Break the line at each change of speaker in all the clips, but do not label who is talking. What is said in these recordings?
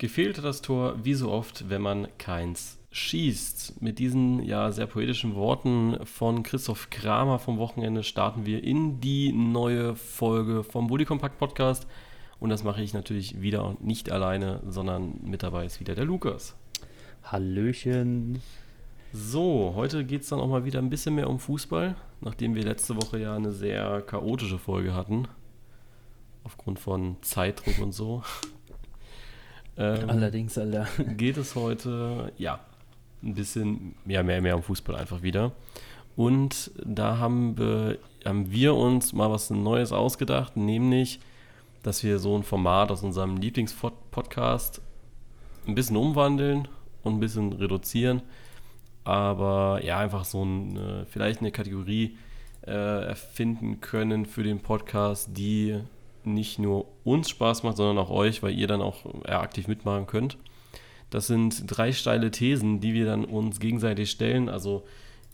Gefehlt hat das Tor wie so oft, wenn man keins schießt. Mit diesen ja sehr poetischen Worten von Christoph Kramer vom Wochenende starten wir in die neue Folge vom Bully Compact Podcast. Und das mache ich natürlich wieder nicht alleine, sondern mit dabei ist wieder der Lukas.
Hallöchen.
So, heute geht es dann auch mal wieder ein bisschen mehr um Fußball, nachdem wir letzte Woche ja eine sehr chaotische Folge hatten. Aufgrund von Zeitdruck und so.
Ähm, Allerdings, Alter.
Geht es heute, ja, ein bisschen mehr, mehr, mehr um Fußball einfach wieder. Und da haben wir, haben wir uns mal was Neues ausgedacht, nämlich, dass wir so ein Format aus unserem Lieblingspodcast ein bisschen umwandeln und ein bisschen reduzieren. Aber ja, einfach so ein, vielleicht eine Kategorie äh, erfinden können für den Podcast, die nicht nur uns Spaß macht, sondern auch euch, weil ihr dann auch ja, aktiv mitmachen könnt. Das sind drei steile Thesen, die wir dann uns gegenseitig stellen. Also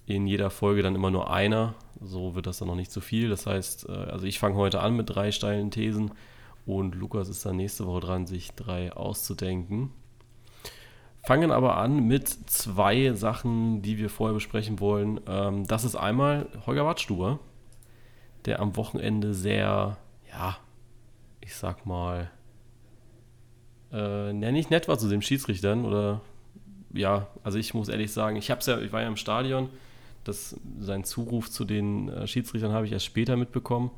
in jeder Folge dann immer nur einer. So wird das dann noch nicht zu viel. Das heißt, äh, also ich fange heute an mit drei steilen Thesen und Lukas ist dann nächste Woche dran, sich drei auszudenken. Fangen aber an mit zwei Sachen, die wir vorher besprechen wollen. Ähm, das ist einmal Holger Wattstuber, der am Wochenende sehr, ja, ich sag mal, äh, ja, nicht nett war zu den Schiedsrichtern oder ja, also ich muss ehrlich sagen, ich hab's ja, ich war ja im Stadion, das, sein Zuruf zu den äh, Schiedsrichtern habe ich erst später mitbekommen,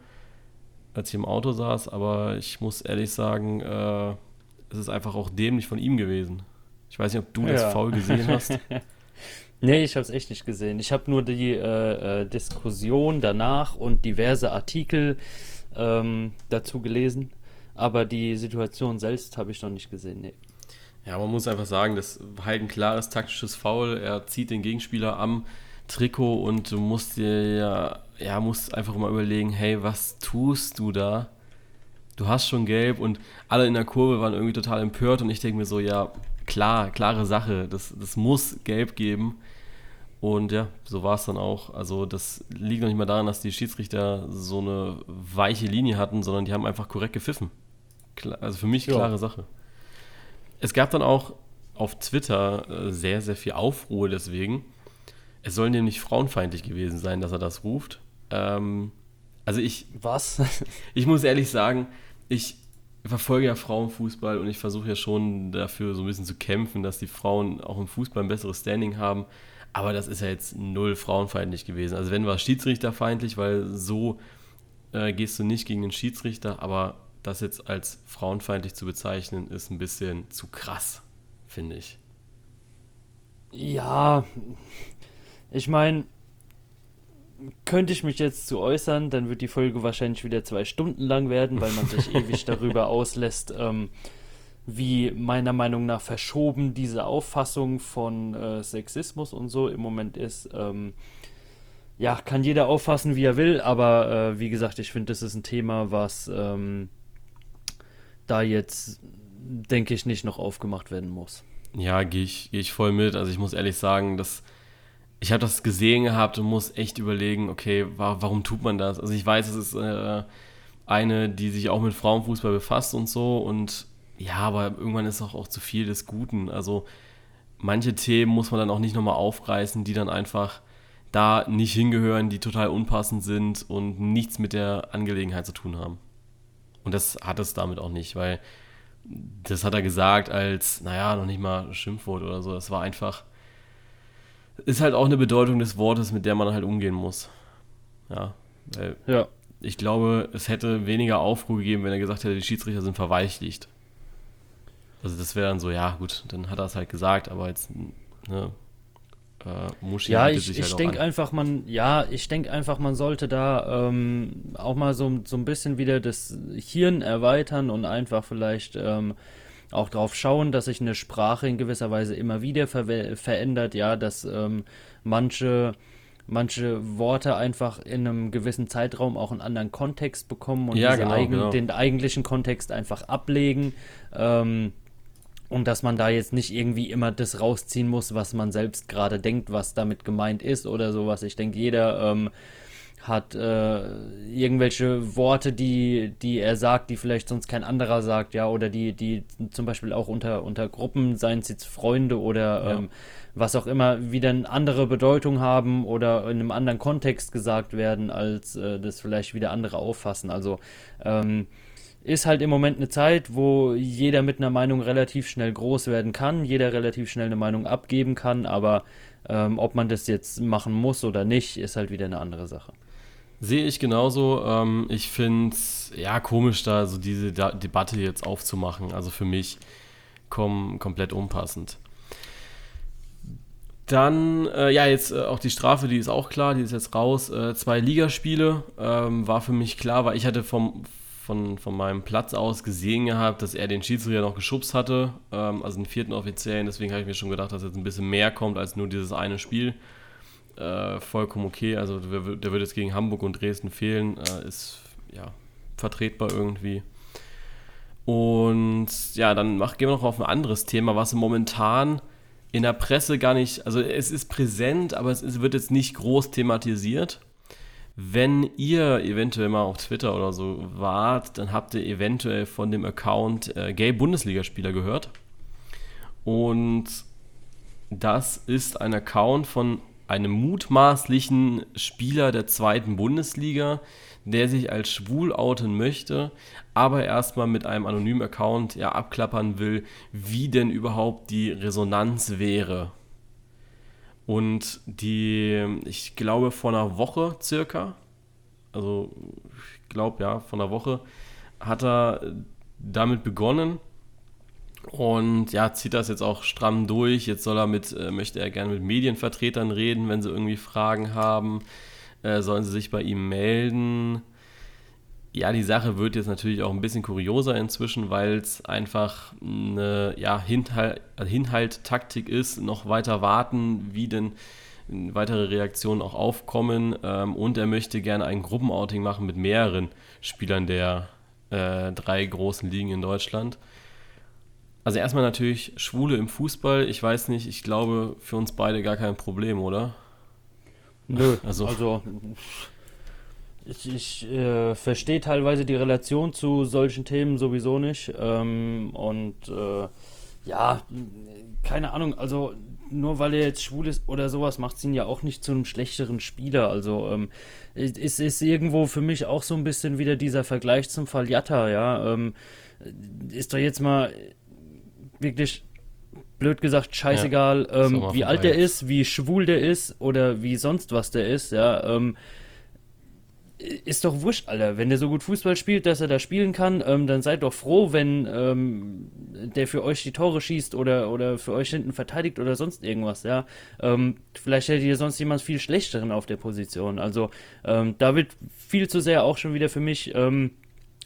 als ich im Auto saß, aber ich muss ehrlich sagen, äh, es ist einfach auch dämlich von ihm gewesen. Ich weiß nicht, ob du ja. das faul gesehen hast.
nee, ich habe es echt nicht gesehen. Ich habe nur die äh, äh, Diskussion danach und diverse Artikel ähm, dazu gelesen. Aber die Situation selbst habe ich noch nicht gesehen, nee.
Ja, man muss einfach sagen, das war halt ein klares taktisches Foul. Er zieht den Gegenspieler am Trikot und du musst dir ja, ja, musst einfach mal überlegen, hey, was tust du da? Du hast schon gelb und alle in der Kurve waren irgendwie total empört und ich denke mir so, ja, klar, klare Sache, das, das muss gelb geben. Und ja, so war es dann auch. Also das liegt noch nicht mal daran, dass die Schiedsrichter so eine weiche Linie hatten, sondern die haben einfach korrekt gepfiffen. Also für mich klare ja. Sache. Es gab dann auch auf Twitter äh, sehr, sehr viel Aufruhr deswegen. Es soll nämlich frauenfeindlich gewesen sein, dass er das ruft. Ähm, also ich.
Was?
ich muss ehrlich sagen, ich verfolge ja Frauenfußball und ich versuche ja schon dafür so ein bisschen zu kämpfen, dass die Frauen auch im Fußball ein besseres Standing haben. Aber das ist ja jetzt null frauenfeindlich gewesen. Also wenn war es schiedsrichterfeindlich, weil so äh, gehst du nicht gegen den Schiedsrichter, aber das jetzt als frauenfeindlich zu bezeichnen, ist ein bisschen zu krass, finde ich.
Ja, ich meine, könnte ich mich jetzt zu äußern, dann wird die Folge wahrscheinlich wieder zwei Stunden lang werden, weil man sich ewig darüber auslässt, ähm, wie meiner Meinung nach verschoben diese Auffassung von äh, Sexismus und so im Moment ist. Ähm, ja, kann jeder auffassen, wie er will, aber äh, wie gesagt, ich finde, das ist ein Thema, was ähm, da jetzt, denke ich, nicht noch aufgemacht werden muss.
Ja, gehe ich, geh ich voll mit. Also ich muss ehrlich sagen, dass ich habe das gesehen gehabt und muss echt überlegen, okay, wa warum tut man das? Also ich weiß, es ist äh, eine, die sich auch mit Frauenfußball befasst und so und ja, aber irgendwann ist auch, auch zu viel des Guten. Also manche Themen muss man dann auch nicht nochmal aufreißen, die dann einfach da nicht hingehören, die total unpassend sind und nichts mit der Angelegenheit zu tun haben. Und das hat es damit auch nicht, weil das hat er gesagt als, naja, noch nicht mal Schimpfwort oder so. Das war einfach, ist halt auch eine Bedeutung des Wortes, mit der man halt umgehen muss. Ja, ja. ich glaube, es hätte weniger Aufruhr gegeben, wenn er gesagt hätte, die Schiedsrichter sind verweichlicht. Also das wäre dann so, ja gut, dann hat er es halt gesagt, aber jetzt, ne,
äh, Muschi ja, ich, ich halt denke einfach, man, ja, ich denke einfach, man sollte da ähm, auch mal so, so ein bisschen wieder das Hirn erweitern und einfach vielleicht ähm, auch darauf schauen, dass sich eine Sprache in gewisser Weise immer wieder ver verändert, ja, dass ähm, manche manche Worte einfach in einem gewissen Zeitraum auch einen anderen Kontext bekommen und ja, genau, eigen, genau. den eigentlichen Kontext einfach ablegen. Ähm, und dass man da jetzt nicht irgendwie immer das rausziehen muss, was man selbst gerade denkt, was damit gemeint ist oder sowas. Ich denke, jeder ähm, hat äh, irgendwelche Worte, die, die er sagt, die vielleicht sonst kein anderer sagt, ja, oder die, die zum Beispiel auch unter, unter Gruppen, seien es jetzt Freunde oder ja. ähm, was auch immer, wieder eine andere Bedeutung haben oder in einem anderen Kontext gesagt werden, als äh, das vielleicht wieder andere auffassen. Also ähm, ist halt im Moment eine Zeit, wo jeder mit einer Meinung relativ schnell groß werden kann, jeder relativ schnell eine Meinung abgeben kann, aber ähm, ob man das jetzt machen muss oder nicht, ist halt wieder eine andere Sache.
Sehe ich genauso. Ähm, ich finde es ja komisch, da so diese da Debatte jetzt aufzumachen. Also für mich kom komplett unpassend. Dann, äh, ja, jetzt äh, auch die Strafe, die ist auch klar, die ist jetzt raus. Äh, zwei Ligaspiele ähm, war für mich klar, weil ich hatte vom, von, von meinem Platz aus gesehen gehabt, dass er den Schiedsrichter noch geschubst hatte, ähm, also den vierten Offiziellen. Deswegen habe ich mir schon gedacht, dass jetzt ein bisschen mehr kommt als nur dieses eine Spiel. Äh, vollkommen okay. Also der, der wird jetzt gegen Hamburg und Dresden fehlen. Äh, ist ja vertretbar irgendwie. Und ja, dann mach, gehen wir noch auf ein anderes Thema, was momentan in der Presse gar nicht, also es ist präsent, aber es ist, wird jetzt nicht groß thematisiert. Wenn ihr eventuell mal auf Twitter oder so wart, dann habt ihr eventuell von dem Account äh, Gay Bundesligaspieler gehört. Und das ist ein Account von einem mutmaßlichen Spieler der zweiten Bundesliga, der sich als schwul outen möchte, aber erstmal mit einem anonymen Account ja abklappern will, wie denn überhaupt die Resonanz wäre. Und die, ich glaube, vor einer Woche circa, also ich glaube ja, vor einer Woche, hat er damit begonnen und ja, zieht das jetzt auch stramm durch. Jetzt soll er mit, äh, möchte er gerne mit Medienvertretern reden, wenn sie irgendwie Fragen haben äh, sollen sie sich bei ihm melden. Ja, die Sache wird jetzt natürlich auch ein bisschen kurioser inzwischen, weil es einfach eine ja, Hinhalt, Hinhalt-Taktik ist, noch weiter warten, wie denn weitere Reaktionen auch aufkommen. Ähm, und er möchte gerne ein Gruppenouting machen mit mehreren Spielern der äh, drei großen Ligen in Deutschland. Also erstmal natürlich Schwule im Fußball. Ich weiß nicht, ich glaube für uns beide gar kein Problem, oder?
Nö, also, also ich, ich äh, verstehe teilweise die Relation zu solchen Themen sowieso nicht. Ähm, und äh, ja, keine Ahnung, also nur weil er jetzt schwul ist oder sowas, macht es ihn ja auch nicht zu einem schlechteren Spieler. Also ähm, es ist irgendwo für mich auch so ein bisschen wieder dieser Vergleich zum Fall Jatta, ja. Ähm, ist doch jetzt mal wirklich blöd gesagt, scheißegal, ja, ähm, wie alt der ist, wie schwul der ist oder wie sonst was der ist, ja, ähm, ist doch wurscht, Alter. Wenn der so gut Fußball spielt, dass er da spielen kann, ähm, dann seid doch froh, wenn ähm, der für euch die Tore schießt oder, oder für euch hinten verteidigt oder sonst irgendwas, ja. Ähm, vielleicht hättet ihr sonst jemand viel schlechteren auf der Position. Also ähm, da wird viel zu sehr auch schon wieder für mich ähm,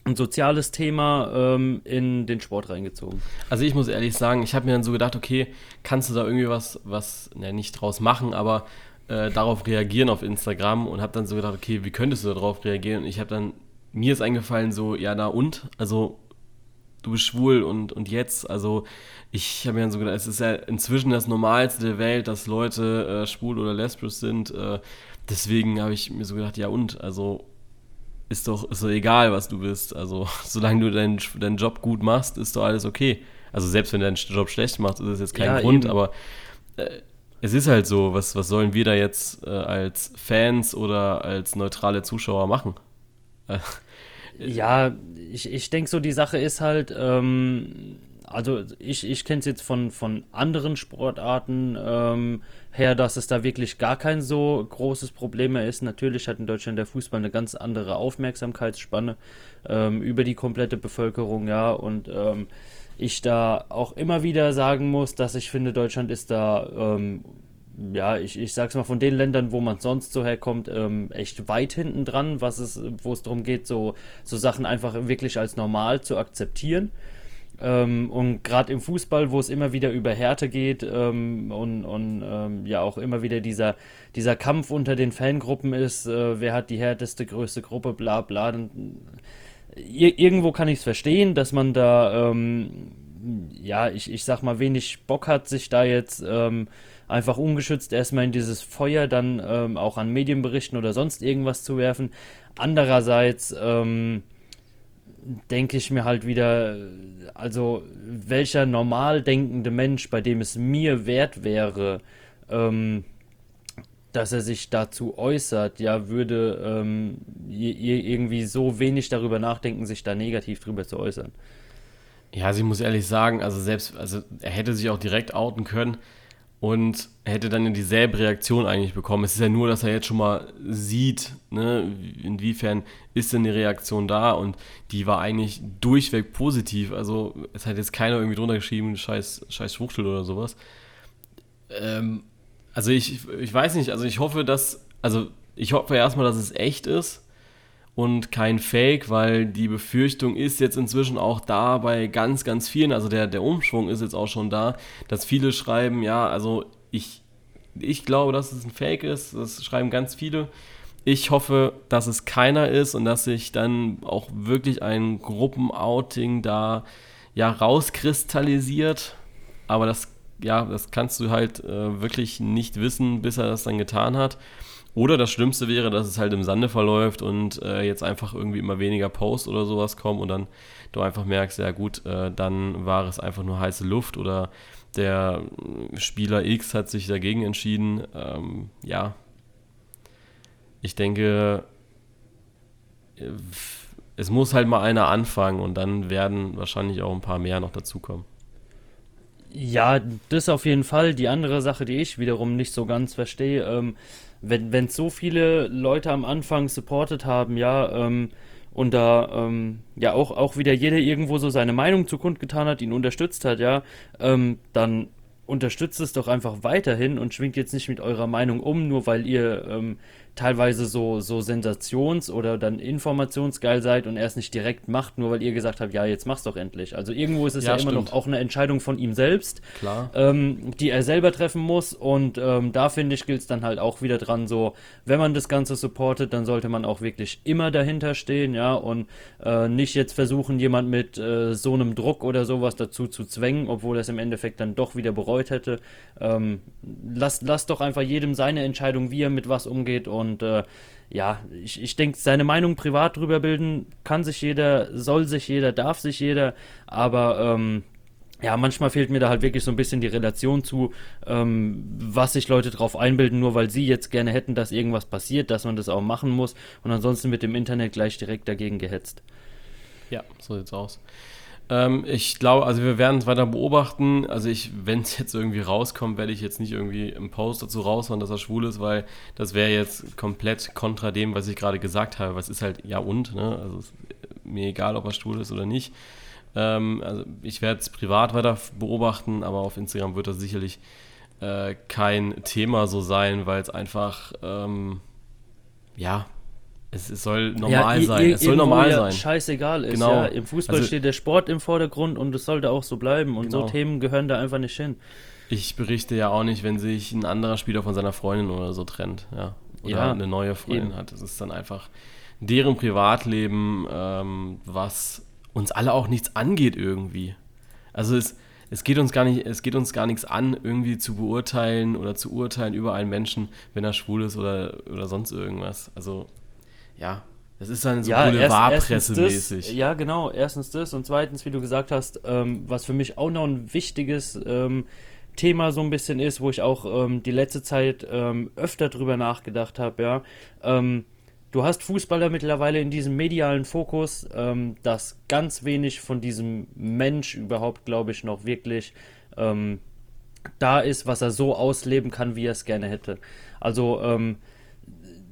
ein soziales Thema ähm, in den Sport reingezogen.
Also ich muss ehrlich sagen, ich habe mir dann so gedacht, okay, kannst du da irgendwie was, was, ne, nicht draus machen, aber äh, darauf reagieren auf Instagram und habe dann so gedacht, okay, wie könntest du darauf reagieren? Und ich habe dann, mir ist eingefallen so, ja, na und? Also du bist schwul und, und jetzt, also ich habe mir dann so gedacht, es ist ja inzwischen das Normalste der Welt, dass Leute äh, schwul oder lesbisch sind. Äh, deswegen habe ich mir so gedacht, ja und? Also ist doch, ist doch egal, was du bist. Also, solange du deinen, deinen Job gut machst, ist doch alles okay. Also, selbst wenn du deinen Job schlecht machst, ist das jetzt kein ja, Grund, eben. aber äh, es ist halt so. Was, was sollen wir da jetzt äh, als Fans oder als neutrale Zuschauer machen?
Äh, ja, ich, ich denke so, die Sache ist halt, ähm, also ich, ich kenne es jetzt von, von anderen Sportarten ähm, her, dass es da wirklich gar kein so großes Problem mehr ist. Natürlich hat in Deutschland der Fußball eine ganz andere Aufmerksamkeitsspanne ähm, über die komplette Bevölkerung, ja, und ähm, ich da auch immer wieder sagen muss, dass ich finde, Deutschland ist da ähm, ja, ich, ich sag's mal, von den Ländern, wo man sonst so herkommt, ähm, echt weit hinten dran, was es, wo es darum geht, so, so Sachen einfach wirklich als normal zu akzeptieren. Ähm, und gerade im Fußball, wo es immer wieder über Härte geht ähm, und, und ähm, ja auch immer wieder dieser, dieser Kampf unter den Fangruppen ist, äh, wer hat die härteste, größte Gruppe, bla bla. Dann, irgendwo kann ich es verstehen, dass man da ähm, ja, ich, ich sag mal, wenig Bock hat, sich da jetzt ähm, einfach ungeschützt erstmal in dieses Feuer dann ähm, auch an Medienberichten oder sonst irgendwas zu werfen. Andererseits ähm, denke ich mir halt wieder, also welcher normal denkende Mensch, bei dem es mir wert wäre, ähm, dass er sich dazu äußert, ja, würde ähm, irgendwie so wenig darüber nachdenken, sich da negativ drüber zu äußern.
Ja, also ich muss ehrlich sagen, also selbst, also er hätte sich auch direkt outen können und hätte dann dieselbe Reaktion eigentlich bekommen. Es ist ja nur, dass er jetzt schon mal sieht, ne, inwiefern ist denn die Reaktion da und die war eigentlich durchweg positiv. Also es hat jetzt keiner irgendwie drunter geschrieben, scheiß, scheiß Schwuchtel oder sowas. Ähm, also ich, ich weiß nicht, also ich hoffe, dass, also ich hoffe erstmal, dass es echt ist und kein Fake, weil die Befürchtung ist jetzt inzwischen auch da bei ganz, ganz vielen, also der, der Umschwung ist jetzt auch schon da, dass viele schreiben, ja, also ich, ich glaube, dass es ein Fake ist, das schreiben ganz viele. Ich hoffe, dass es keiner ist und dass sich dann auch wirklich ein Gruppenouting da ja rauskristallisiert. Aber das, ja, das kannst du halt äh, wirklich nicht wissen, bis er das dann getan hat. Oder das Schlimmste wäre, dass es halt im Sande verläuft und äh, jetzt einfach irgendwie immer weniger Posts oder sowas kommen und dann du einfach merkst, ja gut, äh, dann war es einfach nur heiße Luft oder der Spieler X hat sich dagegen entschieden. Ähm, ja, ich denke, es muss halt mal einer anfangen und dann werden wahrscheinlich auch ein paar mehr noch dazukommen.
Ja, das auf jeden Fall. Die andere Sache, die ich wiederum nicht so ganz verstehe, ähm, wenn wenn so viele Leute am Anfang supportet haben, ja, ähm, und da ähm, ja auch auch wieder jeder irgendwo so seine Meinung zu kundgetan hat, ihn unterstützt hat, ja, ähm, dann unterstützt es doch einfach weiterhin und schwingt jetzt nicht mit eurer Meinung um, nur weil ihr ähm, teilweise so, so sensations- oder dann informationsgeil seid und er es nicht direkt macht, nur weil ihr gesagt habt, ja, jetzt mach's doch endlich. Also irgendwo ist es ja, ja immer noch auch eine Entscheidung von ihm selbst, ähm, die er selber treffen muss. Und ähm, da finde ich, gilt es dann halt auch wieder dran, so, wenn man das Ganze supportet, dann sollte man auch wirklich immer dahinter stehen, ja, und äh, nicht jetzt versuchen, jemand mit äh, so einem Druck oder sowas dazu zu zwängen, obwohl er es im Endeffekt dann doch wieder bereut hätte. Ähm, lasst, lasst doch einfach jedem seine Entscheidung, wie er mit was umgeht und und äh, ja, ich, ich denke, seine Meinung privat drüber bilden kann sich jeder, soll sich jeder, darf sich jeder, aber ähm, ja, manchmal fehlt mir da halt wirklich so ein bisschen die Relation zu, ähm, was sich Leute drauf einbilden, nur weil sie jetzt gerne hätten, dass irgendwas passiert, dass man das auch machen muss und ansonsten mit dem Internet gleich direkt dagegen gehetzt.
Ja, so sieht's aus. Ähm, ich glaube, also wir werden es weiter beobachten. Also ich, wenn es jetzt irgendwie rauskommt, werde ich jetzt nicht irgendwie im Post dazu raushauen, dass er schwul ist, weil das wäre jetzt komplett kontra dem, was ich gerade gesagt habe. Was ist halt ja und, ne? Also mir egal, ob er schwul ist oder nicht. Ähm, also ich werde es privat weiter beobachten, aber auf Instagram wird das sicherlich äh, kein Thema so sein, weil es einfach ähm, ja es, es soll normal ja, sein. Es soll normal ja sein.
Scheißegal ist. Genau. Ja, Im Fußball also, steht der Sport im Vordergrund und es sollte auch so bleiben. Und genau. so Themen gehören da einfach nicht hin.
Ich berichte ja auch nicht, wenn sich ein anderer Spieler von seiner Freundin oder so trennt. Ja. Oder ja, eine neue Freundin eben. hat. Das ist dann einfach deren Privatleben, ähm, was uns alle auch nichts angeht irgendwie. Also es, es geht uns gar nicht, es geht uns gar nichts an, irgendwie zu beurteilen oder zu urteilen über einen Menschen, wenn er schwul ist oder, oder sonst irgendwas. Also ja, das ist dann so ja,
Boulevardpressemäßig. Ja, genau. Erstens das und zweitens, wie du gesagt hast, ähm, was für mich auch noch ein wichtiges ähm, Thema so ein bisschen ist, wo ich auch ähm, die letzte Zeit ähm, öfter drüber nachgedacht habe, ja. Ähm, du hast Fußballer mittlerweile in diesem medialen Fokus, ähm, dass ganz wenig von diesem Mensch überhaupt, glaube ich, noch wirklich da ist, was er so ausleben kann, wie er es gerne hätte. Also, ähm,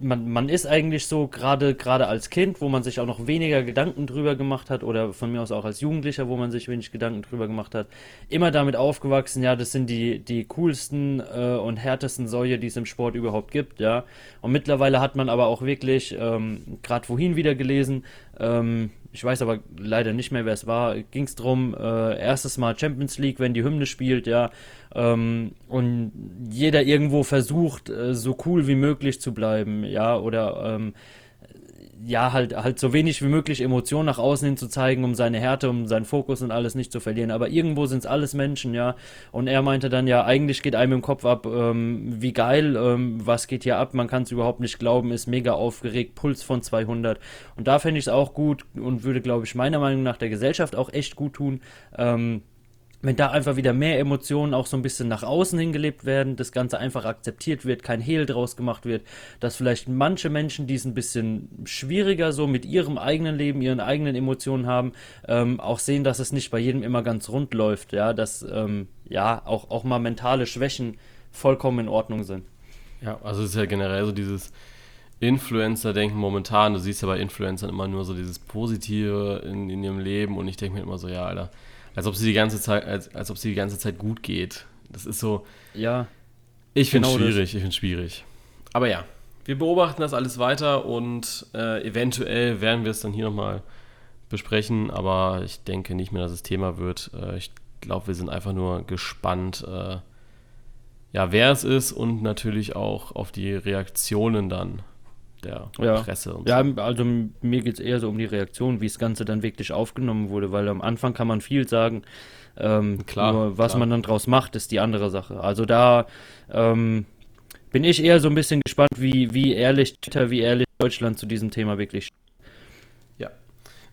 man, man ist eigentlich so, gerade gerade als Kind, wo man sich auch noch weniger Gedanken drüber gemacht hat, oder von mir aus auch als Jugendlicher, wo man sich wenig Gedanken drüber gemacht hat, immer damit aufgewachsen, ja, das sind die, die coolsten äh, und härtesten Säue, die es im Sport überhaupt gibt, ja. Und mittlerweile hat man aber auch wirklich, ähm, gerade wohin wieder gelesen, ähm, ich weiß aber leider nicht mehr, wer es war, ging es darum, äh, erstes Mal Champions League, wenn die Hymne spielt, ja, ähm, und jeder irgendwo versucht, äh, so cool wie möglich zu bleiben, ja, oder ähm, ja, halt, halt so wenig wie möglich Emotionen nach außen hin zu zeigen, um seine Härte, um seinen Fokus und alles nicht zu verlieren. Aber irgendwo sind es alles Menschen, ja. Und er meinte dann, ja, eigentlich geht einem im Kopf ab, ähm, wie geil, ähm, was geht hier ab, man kann es überhaupt nicht glauben, ist mega aufgeregt, Puls von 200. Und da fände ich es auch gut und würde, glaube ich, meiner Meinung nach der Gesellschaft auch echt gut tun, ähm, wenn da einfach wieder mehr Emotionen auch so ein bisschen nach außen hingelebt werden, das Ganze einfach akzeptiert wird, kein Hehl draus gemacht wird, dass vielleicht manche Menschen, die es ein bisschen schwieriger so mit ihrem eigenen Leben, ihren eigenen Emotionen haben, ähm, auch sehen, dass es nicht bei jedem immer ganz rund läuft, ja, dass ähm, ja auch, auch mal mentale Schwächen vollkommen in Ordnung sind.
Ja, also es ist ja generell so dieses Influencer-Denken momentan, du siehst ja bei Influencern immer nur so dieses Positive in, in ihrem Leben und ich denke mir immer so, ja, Alter, als ob sie die ganze Zeit, als, als ob sie die ganze Zeit gut geht. Das ist so.
Ja.
Ich finde es genau schwierig, das. ich finde schwierig. Aber ja, wir beobachten das alles weiter und äh, eventuell werden wir es dann hier nochmal besprechen, aber ich denke nicht mehr, dass es Thema wird. Äh, ich glaube, wir sind einfach nur gespannt, äh, ja, wer es ist und natürlich auch auf die Reaktionen dann der
ja.
Presse.
Und ja, so. also mir geht es eher so um die Reaktion, wie das Ganze dann wirklich aufgenommen wurde, weil am Anfang kann man viel sagen. Ähm, klar, nur was klar. man dann draus macht, ist die andere Sache. Also da ähm, bin ich eher so ein bisschen gespannt, wie, wie ehrlich Twitter, wie ehrlich Deutschland zu diesem Thema wirklich steht.
Ja.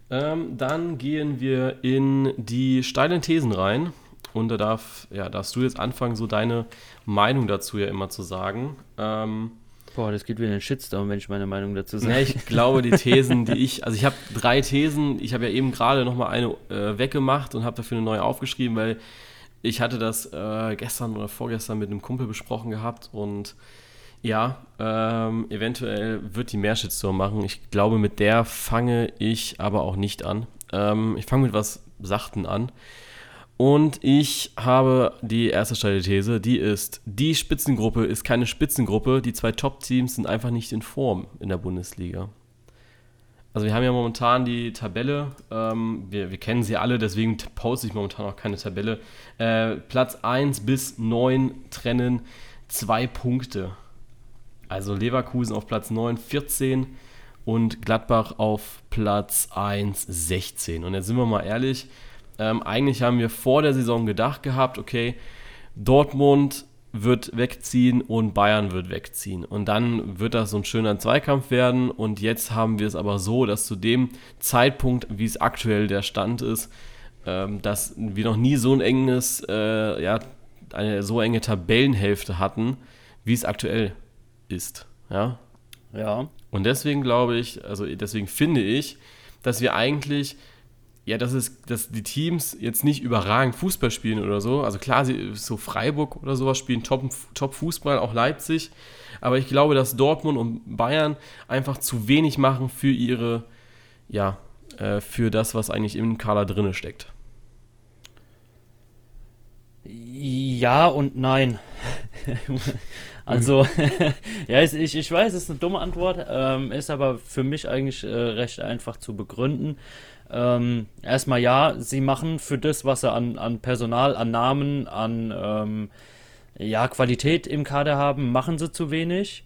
Ähm, dann gehen wir in die steilen Thesen rein. Und da darf, ja, darfst du jetzt anfangen, so deine Meinung dazu ja immer zu sagen. Ähm,
Boah, das geht wieder in den Shitstorm, wenn ich meine Meinung dazu sage.
Ja, ich glaube, die Thesen, die ich, also ich habe drei Thesen, ich habe ja eben gerade nochmal eine äh, weggemacht und habe dafür eine neue aufgeschrieben, weil ich hatte das äh, gestern oder vorgestern mit einem Kumpel besprochen gehabt und ja, ähm, eventuell wird die mehr Shitstorm machen. Ich glaube, mit der fange ich aber auch nicht an. Ähm, ich fange mit was Sachten an. Und ich habe die erste steile These, die ist, die Spitzengruppe ist keine Spitzengruppe, die zwei Top-Teams sind einfach nicht in Form in der Bundesliga. Also wir haben ja momentan die Tabelle, ähm, wir, wir, kennen sie alle, deswegen poste ich momentan auch keine Tabelle. Äh, Platz 1 bis 9 trennen zwei Punkte. Also Leverkusen auf Platz 9, 14 und Gladbach auf Platz 1, 16. Und jetzt sind wir mal ehrlich, ähm, eigentlich haben wir vor der Saison gedacht gehabt, okay, Dortmund wird wegziehen und Bayern wird wegziehen. Und dann wird das so ein schöner Zweikampf werden. Und jetzt haben wir es aber so, dass zu dem Zeitpunkt, wie es aktuell der Stand ist, ähm, dass wir noch nie so ein enges, äh, ja, eine so enge Tabellenhälfte hatten, wie es aktuell ist. Ja.
Ja.
Und deswegen glaube ich, also deswegen finde ich, dass wir eigentlich ja, dass, es, dass die Teams jetzt nicht überragend Fußball spielen oder so. Also klar, sie, so Freiburg oder sowas spielen Top, Top auch Leipzig. Aber ich glaube, dass Dortmund und Bayern einfach zu wenig machen für ihre, ja, äh, für das, was eigentlich im Kader drinne steckt.
Ja und nein. also, ja, ich, ich weiß, es ist eine dumme Antwort, ähm, ist aber für mich eigentlich äh, recht einfach zu begründen. Ähm, erstmal ja, sie machen für das, was sie an, an Personal, an Namen, an ähm, ja, Qualität im Kader haben, machen sie zu wenig.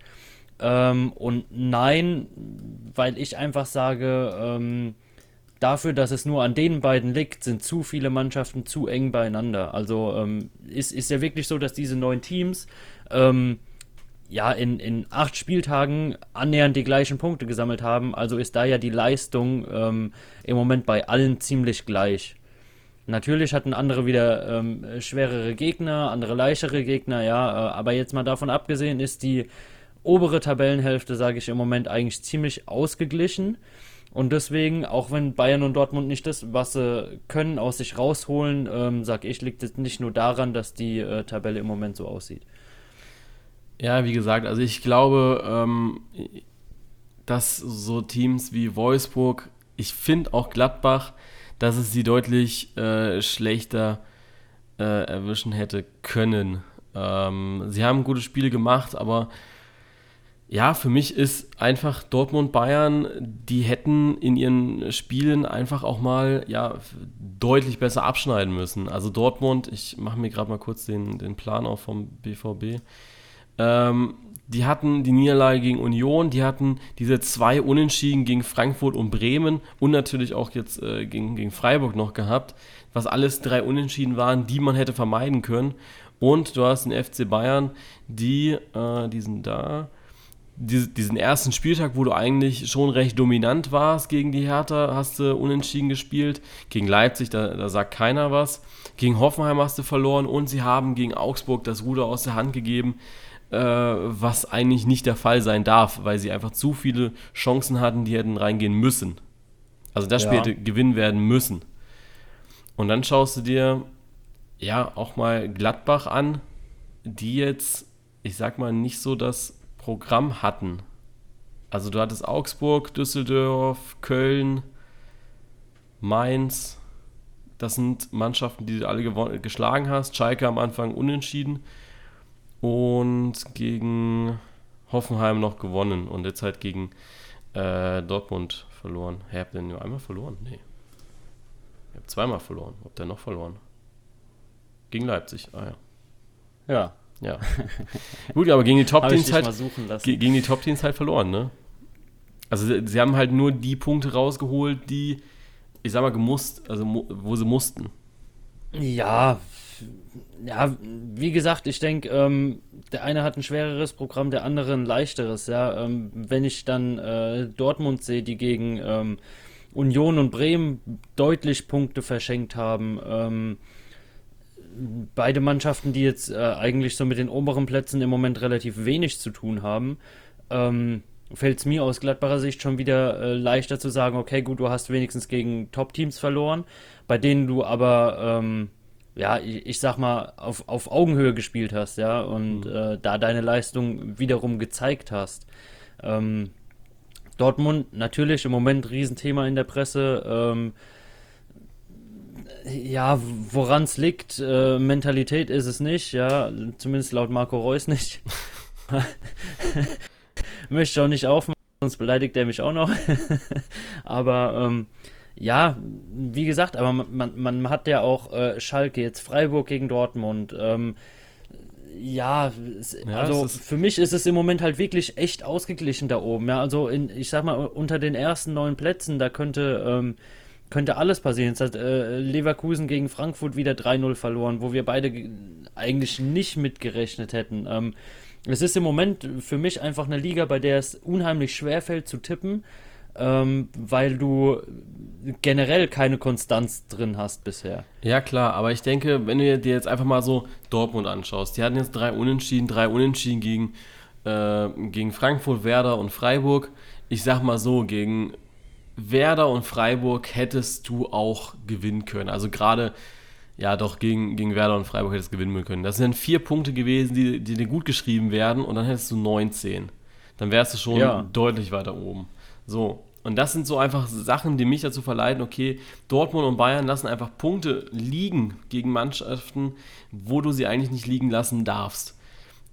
Ähm, und nein, weil ich einfach sage, ähm, dafür, dass es nur an den beiden liegt, sind zu viele Mannschaften zu eng beieinander. Also ähm, ist, ist ja wirklich so, dass diese neun Teams ähm, ja, in, in acht Spieltagen annähernd die gleichen Punkte gesammelt haben. Also ist da ja die Leistung ähm, im Moment bei allen ziemlich gleich. Natürlich hatten andere wieder ähm, schwerere Gegner, andere leichtere Gegner, ja, äh, aber jetzt mal davon abgesehen ist die obere Tabellenhälfte, sage ich im Moment, eigentlich ziemlich ausgeglichen. Und deswegen, auch wenn Bayern und Dortmund nicht das, was sie können, aus sich rausholen, ähm, sage ich, liegt es nicht nur daran, dass die äh, Tabelle im Moment so aussieht.
Ja, wie gesagt, also ich glaube, ähm, dass so Teams wie Wolfsburg, ich finde auch Gladbach, dass es sie deutlich äh, schlechter äh, erwischen hätte können. Ähm, sie haben gute Spiele gemacht, aber ja, für mich ist einfach Dortmund Bayern, die hätten in ihren Spielen einfach auch mal ja, deutlich besser abschneiden müssen. Also Dortmund, ich mache mir gerade mal kurz den, den Plan auf vom BVB. Ähm, die hatten die Niederlage gegen Union, die hatten diese zwei Unentschieden gegen Frankfurt und Bremen und natürlich auch jetzt äh, gegen, gegen Freiburg noch gehabt, was alles drei Unentschieden waren, die man hätte vermeiden können. Und du hast den FC Bayern, die, äh, die sind da, diesen ersten Spieltag, wo du eigentlich schon recht dominant warst gegen die Hertha, hast du unentschieden gespielt. Gegen Leipzig, da, da sagt keiner was. Gegen Hoffenheim hast du verloren und sie haben gegen Augsburg das Ruder aus der Hand gegeben, äh, was eigentlich nicht der Fall sein darf, weil sie einfach zu viele Chancen hatten, die hätten reingehen müssen. Also das Spiel ja. hätte gewinnen werden müssen. Und dann schaust du dir ja auch mal Gladbach an, die jetzt, ich sag mal, nicht so das Programm hatten. Also du hattest Augsburg, Düsseldorf, Köln, Mainz. Das sind Mannschaften, die du alle geschlagen hast. Schalke am Anfang unentschieden und gegen Hoffenheim noch gewonnen und jetzt halt gegen äh, Dortmund verloren. Hä, habt ihr nur einmal verloren? Nee. Ihr habt zweimal verloren. Habt ihr noch verloren? Gegen Leipzig. Ah ja.
Ja.
Ja. Gut, aber gegen die Top-Teams halt, gegen die Top-Teams halt verloren, ne? Also sie, sie, haben halt nur die Punkte rausgeholt, die, ich sag mal, gemusst, also wo sie mussten.
Ja, ja, wie gesagt, ich denke, ähm, der eine hat ein schwereres Programm, der andere ein leichteres. Ja, ähm, wenn ich dann äh, Dortmund sehe, die gegen ähm, Union und Bremen deutlich Punkte verschenkt haben. Ähm, beide Mannschaften, die jetzt äh, eigentlich so mit den oberen Plätzen im Moment relativ wenig zu tun haben, ähm, fällt es mir aus Gladbacher Sicht schon wieder äh, leichter zu sagen, okay, gut, du hast wenigstens gegen Top-Teams verloren, bei denen du aber, ähm, ja, ich, ich, sag mal, auf, auf Augenhöhe gespielt hast, ja, und mhm. äh, da deine Leistung wiederum gezeigt hast. Ähm, Dortmund natürlich im Moment Riesenthema in der Presse. Ähm, ja, woran es liegt, äh, Mentalität ist es nicht, ja, zumindest laut Marco Reus nicht. Möchte auch nicht aufmachen, sonst beleidigt er mich auch noch. aber ähm, ja, wie gesagt, aber man, man hat ja auch äh, Schalke, jetzt Freiburg gegen Dortmund. Ähm, ja, es, ja, also für mich ist es im Moment halt wirklich echt ausgeglichen da oben. Ja, also in, ich sag mal, unter den ersten neun Plätzen, da könnte ähm, könnte alles passieren. Jetzt hat äh, Leverkusen gegen Frankfurt wieder 3-0 verloren, wo wir beide eigentlich nicht mitgerechnet hätten. Ähm, es ist im Moment für mich einfach eine Liga, bei der es unheimlich schwer fällt zu tippen, ähm, weil du generell keine Konstanz drin hast bisher.
Ja, klar, aber ich denke, wenn du dir jetzt einfach mal so Dortmund anschaust, die hatten jetzt drei Unentschieden, drei Unentschieden gegen, äh, gegen Frankfurt, Werder und Freiburg. Ich sag mal so, gegen Werder und Freiburg hättest du auch gewinnen können. Also gerade, ja doch, gegen, gegen Werder und Freiburg hättest du gewinnen können. Das sind vier Punkte gewesen, die, die dir gut geschrieben werden und dann hättest du 19. Dann wärst du schon ja. deutlich weiter oben. So, und das sind so einfach Sachen, die mich dazu verleiten, okay, Dortmund und Bayern lassen einfach Punkte liegen gegen Mannschaften, wo du sie eigentlich nicht liegen lassen darfst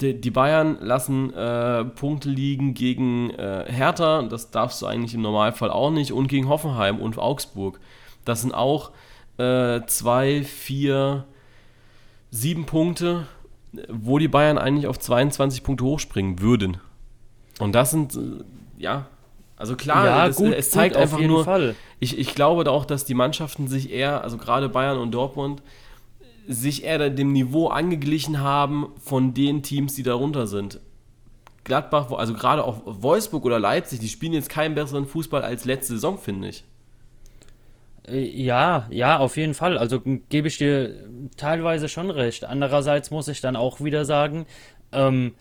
die, Bayern lassen äh, Punkte liegen gegen äh, Hertha, das darfst du eigentlich im Normalfall auch nicht, und gegen Hoffenheim und Augsburg. Das sind auch äh, zwei, vier, sieben Punkte, wo die Bayern eigentlich auf 22 Punkte hochspringen würden. Und das sind, äh, ja, also klar,
ja, das, gut,
es zeigt gut, einfach nur, Fall. Ich, ich glaube auch, dass die Mannschaften sich eher, also gerade Bayern und Dortmund, sich eher dem Niveau angeglichen haben von den Teams, die darunter sind. Gladbach, also gerade auch Wolfsburg oder Leipzig, die spielen jetzt keinen besseren Fußball als letzte Saison, finde ich.
Äh, ja, ja, auf jeden Fall. Also gebe ich dir teilweise schon recht. Andererseits muss ich dann auch wieder sagen, ähm,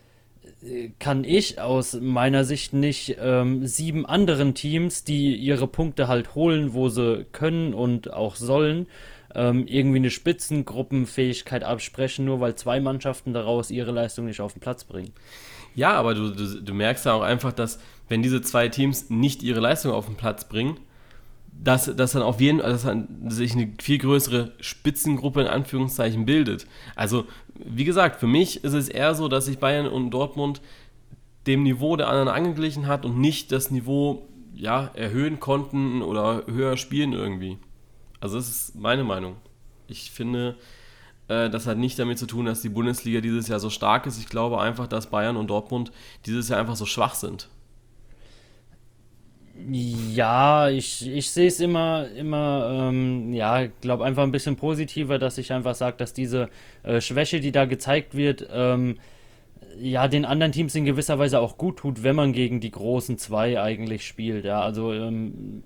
kann ich aus meiner Sicht nicht ähm, sieben anderen Teams, die ihre Punkte halt holen, wo sie können und auch sollen, ähm, irgendwie eine Spitzengruppenfähigkeit absprechen, nur weil zwei Mannschaften daraus ihre Leistung nicht auf den Platz bringen.
Ja, aber du, du, du merkst ja auch einfach, dass wenn diese zwei Teams nicht ihre Leistung auf den Platz bringen, dass, dass dann auf jeden dass sich eine viel größere Spitzengruppe in Anführungszeichen bildet. Also, wie gesagt, für mich ist es eher so, dass sich Bayern und Dortmund dem Niveau der anderen angeglichen hat und nicht das Niveau ja, erhöhen konnten oder höher spielen irgendwie. Also das ist meine Meinung. Ich finde, Äh, das hat nicht damit zu tun, dass die Bundesliga dieses Jahr so stark ist. Ich glaube einfach, dass Bayern und Dortmund dieses Jahr einfach so schwach sind.
Ja, ich, ich sehe es immer, immer, ähm, ja, glaube einfach ein bisschen positiver, dass ich einfach sage, dass diese äh, Schwäche, die da gezeigt wird, ähm, ja, den anderen Teams in gewisser Weise auch gut tut, wenn man gegen die großen zwei eigentlich spielt. Ja, also, ähm,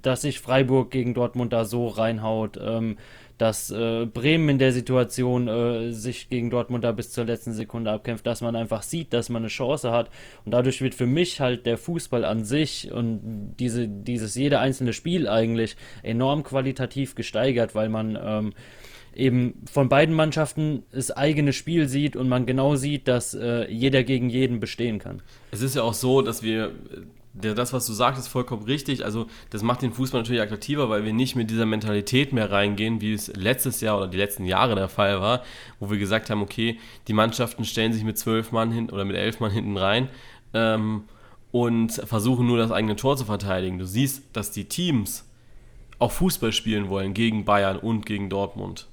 dass sich Freiburg gegen Dortmund da so reinhaut, ähm, dass äh, Bremen in der Situation äh, sich gegen Dortmund da bis zur letzten Sekunde abkämpft, dass man einfach sieht, dass man eine Chance hat. Und dadurch wird für mich halt der Fußball an sich und diese, dieses jede einzelne Spiel eigentlich enorm qualitativ gesteigert, weil man ähm, eben von beiden Mannschaften das eigene Spiel sieht und man genau sieht, dass äh, jeder gegen jeden bestehen kann.
Es ist ja auch so, dass wir das, was du sagst, ist vollkommen richtig. Also, das macht den Fußball natürlich attraktiver, weil wir nicht mit dieser Mentalität mehr reingehen, wie es letztes Jahr oder die letzten Jahre der Fall war, wo wir gesagt haben, okay, die Mannschaften stellen sich mit zwölf Mann hinten oder mit elf Mann hinten rein ähm, und versuchen nur das eigene Tor zu verteidigen. Du siehst, dass die Teams auch Fußball spielen wollen gegen Bayern und gegen Dortmund.